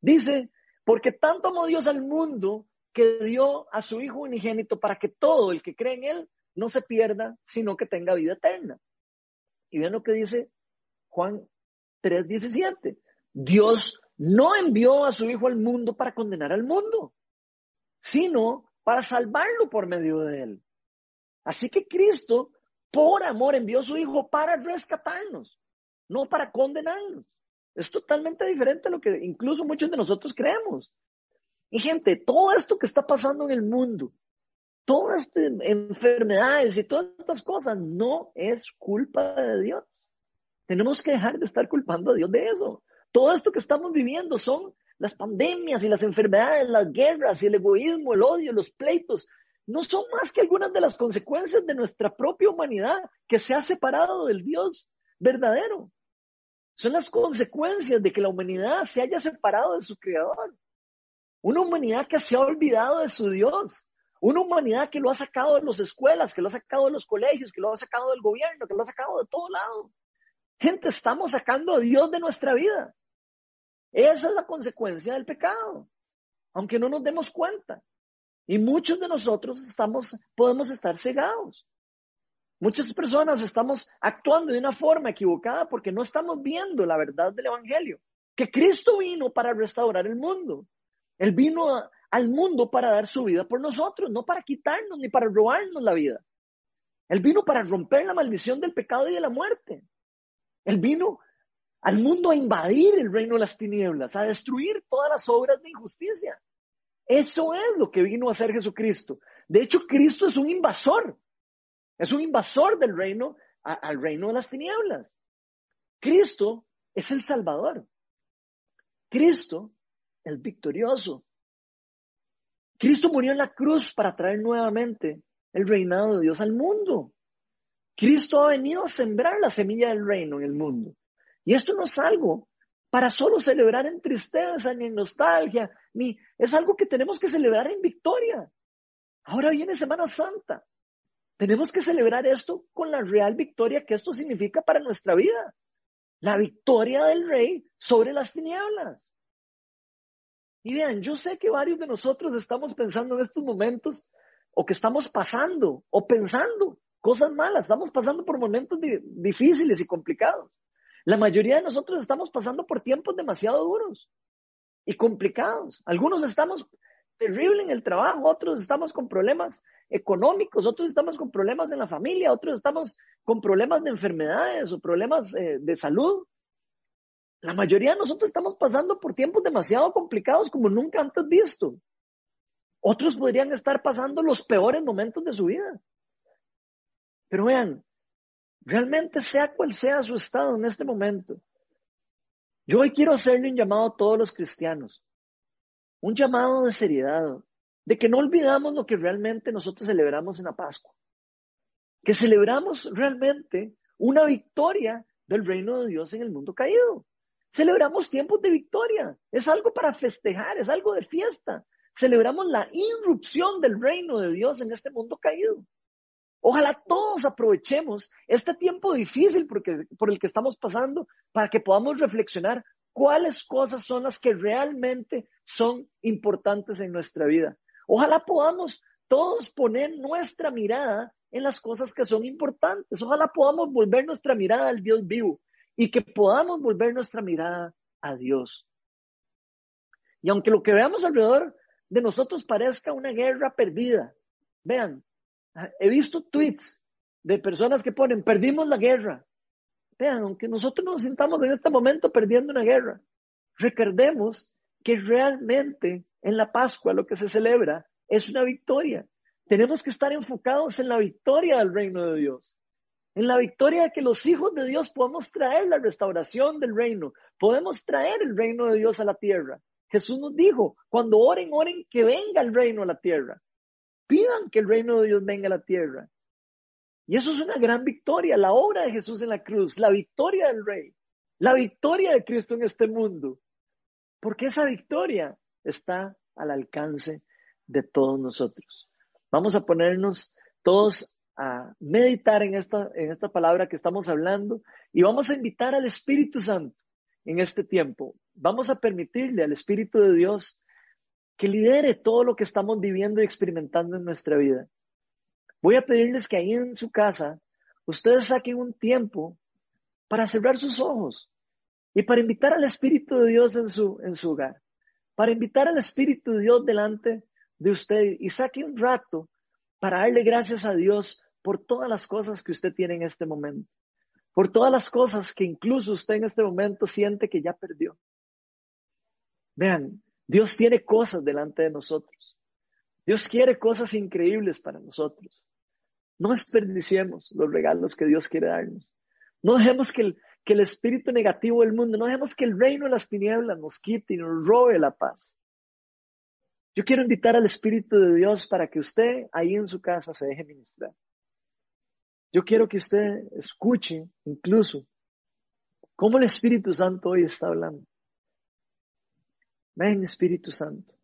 Dice, porque tanto amó Dios al mundo que dio a su Hijo unigénito para que todo el que cree en Él no se pierda, sino que tenga vida eterna. Y vean lo que dice Juan 3:17. Dios no envió a su Hijo al mundo para condenar al mundo, sino para salvarlo por medio de él. Así que Cristo, por amor, envió a su Hijo para rescatarnos, no para condenarnos. Es totalmente diferente a lo que incluso muchos de nosotros creemos. Y gente, todo esto que está pasando en el mundo, todas estas enfermedades y todas estas cosas no es culpa de Dios. Tenemos que dejar de estar culpando a Dios de eso. Todo esto que estamos viviendo son las pandemias y las enfermedades, las guerras y el egoísmo, el odio, los pleitos. No son más que algunas de las consecuencias de nuestra propia humanidad que se ha separado del Dios verdadero. Son las consecuencias de que la humanidad se haya separado de su creador. Una humanidad que se ha olvidado de su Dios. Una humanidad que lo ha sacado de las escuelas, que lo ha sacado de los colegios, que lo ha sacado del gobierno, que lo ha sacado de todo lado. Gente, estamos sacando a Dios de nuestra vida. Esa es la consecuencia del pecado, aunque no nos demos cuenta. Y muchos de nosotros estamos, podemos estar cegados. Muchas personas estamos actuando de una forma equivocada porque no estamos viendo la verdad del Evangelio. Que Cristo vino para restaurar el mundo. Él vino al mundo para dar su vida por nosotros, no para quitarnos ni para robarnos la vida. Él vino para romper la maldición del pecado y de la muerte. Él vino al mundo a invadir el reino de las tinieblas, a destruir todas las obras de injusticia. Eso es lo que vino a hacer Jesucristo. De hecho, Cristo es un invasor. Es un invasor del reino al reino de las tinieblas. Cristo es el Salvador. Cristo es victorioso. Cristo murió en la cruz para traer nuevamente el reinado de Dios al mundo. Cristo ha venido a sembrar la semilla del reino en el mundo. Y esto no es algo para solo celebrar en tristeza ni en nostalgia, ni es algo que tenemos que celebrar en victoria. Ahora viene Semana Santa. Tenemos que celebrar esto con la real victoria que esto significa para nuestra vida. La victoria del rey sobre las tinieblas. Y vean, yo sé que varios de nosotros estamos pensando en estos momentos o que estamos pasando o pensando cosas malas, estamos pasando por momentos difíciles y complicados. La mayoría de nosotros estamos pasando por tiempos demasiado duros y complicados. Algunos estamos terrible en el trabajo, otros estamos con problemas económicos, otros estamos con problemas en la familia, otros estamos con problemas de enfermedades o problemas eh, de salud. La mayoría de nosotros estamos pasando por tiempos demasiado complicados como nunca antes visto. Otros podrían estar pasando los peores momentos de su vida. Pero vean, realmente sea cual sea su estado en este momento, yo hoy quiero hacerle un llamado a todos los cristianos, un llamado de seriedad, de que no olvidamos lo que realmente nosotros celebramos en la Pascua, que celebramos realmente una victoria del reino de Dios en el mundo caído. Celebramos tiempos de victoria. Es algo para festejar, es algo de fiesta. Celebramos la irrupción del reino de Dios en este mundo caído. Ojalá todos aprovechemos este tiempo difícil porque, por el que estamos pasando para que podamos reflexionar cuáles cosas son las que realmente son importantes en nuestra vida. Ojalá podamos todos poner nuestra mirada en las cosas que son importantes. Ojalá podamos volver nuestra mirada al Dios vivo y que podamos volver nuestra mirada a Dios. Y aunque lo que veamos alrededor de nosotros parezca una guerra perdida, vean, he visto tweets de personas que ponen, perdimos la guerra. Vean, aunque nosotros nos sintamos en este momento perdiendo una guerra, recordemos que realmente en la Pascua lo que se celebra es una victoria. Tenemos que estar enfocados en la victoria del reino de Dios. En la victoria de que los hijos de Dios podemos traer la restauración del reino. Podemos traer el reino de Dios a la tierra. Jesús nos dijo, cuando oren, oren que venga el reino a la tierra. Pidan que el reino de Dios venga a la tierra. Y eso es una gran victoria, la obra de Jesús en la cruz, la victoria del rey, la victoria de Cristo en este mundo. Porque esa victoria está al alcance de todos nosotros. Vamos a ponernos todos a meditar en esta, en esta palabra que estamos hablando y vamos a invitar al Espíritu Santo en este tiempo. Vamos a permitirle al Espíritu de Dios que lidere todo lo que estamos viviendo y experimentando en nuestra vida. Voy a pedirles que ahí en su casa ustedes saquen un tiempo para cerrar sus ojos y para invitar al Espíritu de Dios en su, en su hogar, para invitar al Espíritu de Dios delante de usted y saque un rato para darle gracias a Dios por todas las cosas que usted tiene en este momento, por todas las cosas que incluso usted en este momento siente que ya perdió. Vean, Dios tiene cosas delante de nosotros. Dios quiere cosas increíbles para nosotros. No desperdiciemos los regalos que Dios quiere darnos. No dejemos que el, espíritu negativo del mundo, no dejemos que el reino de las tinieblas nos quite y nos robe la paz. Yo quiero invitar al Espíritu de Dios para que usted ahí en su casa se deje ministrar. Yo quiero que usted escuche incluso cómo el Espíritu Santo hoy está hablando. Ven Espíritu Santo.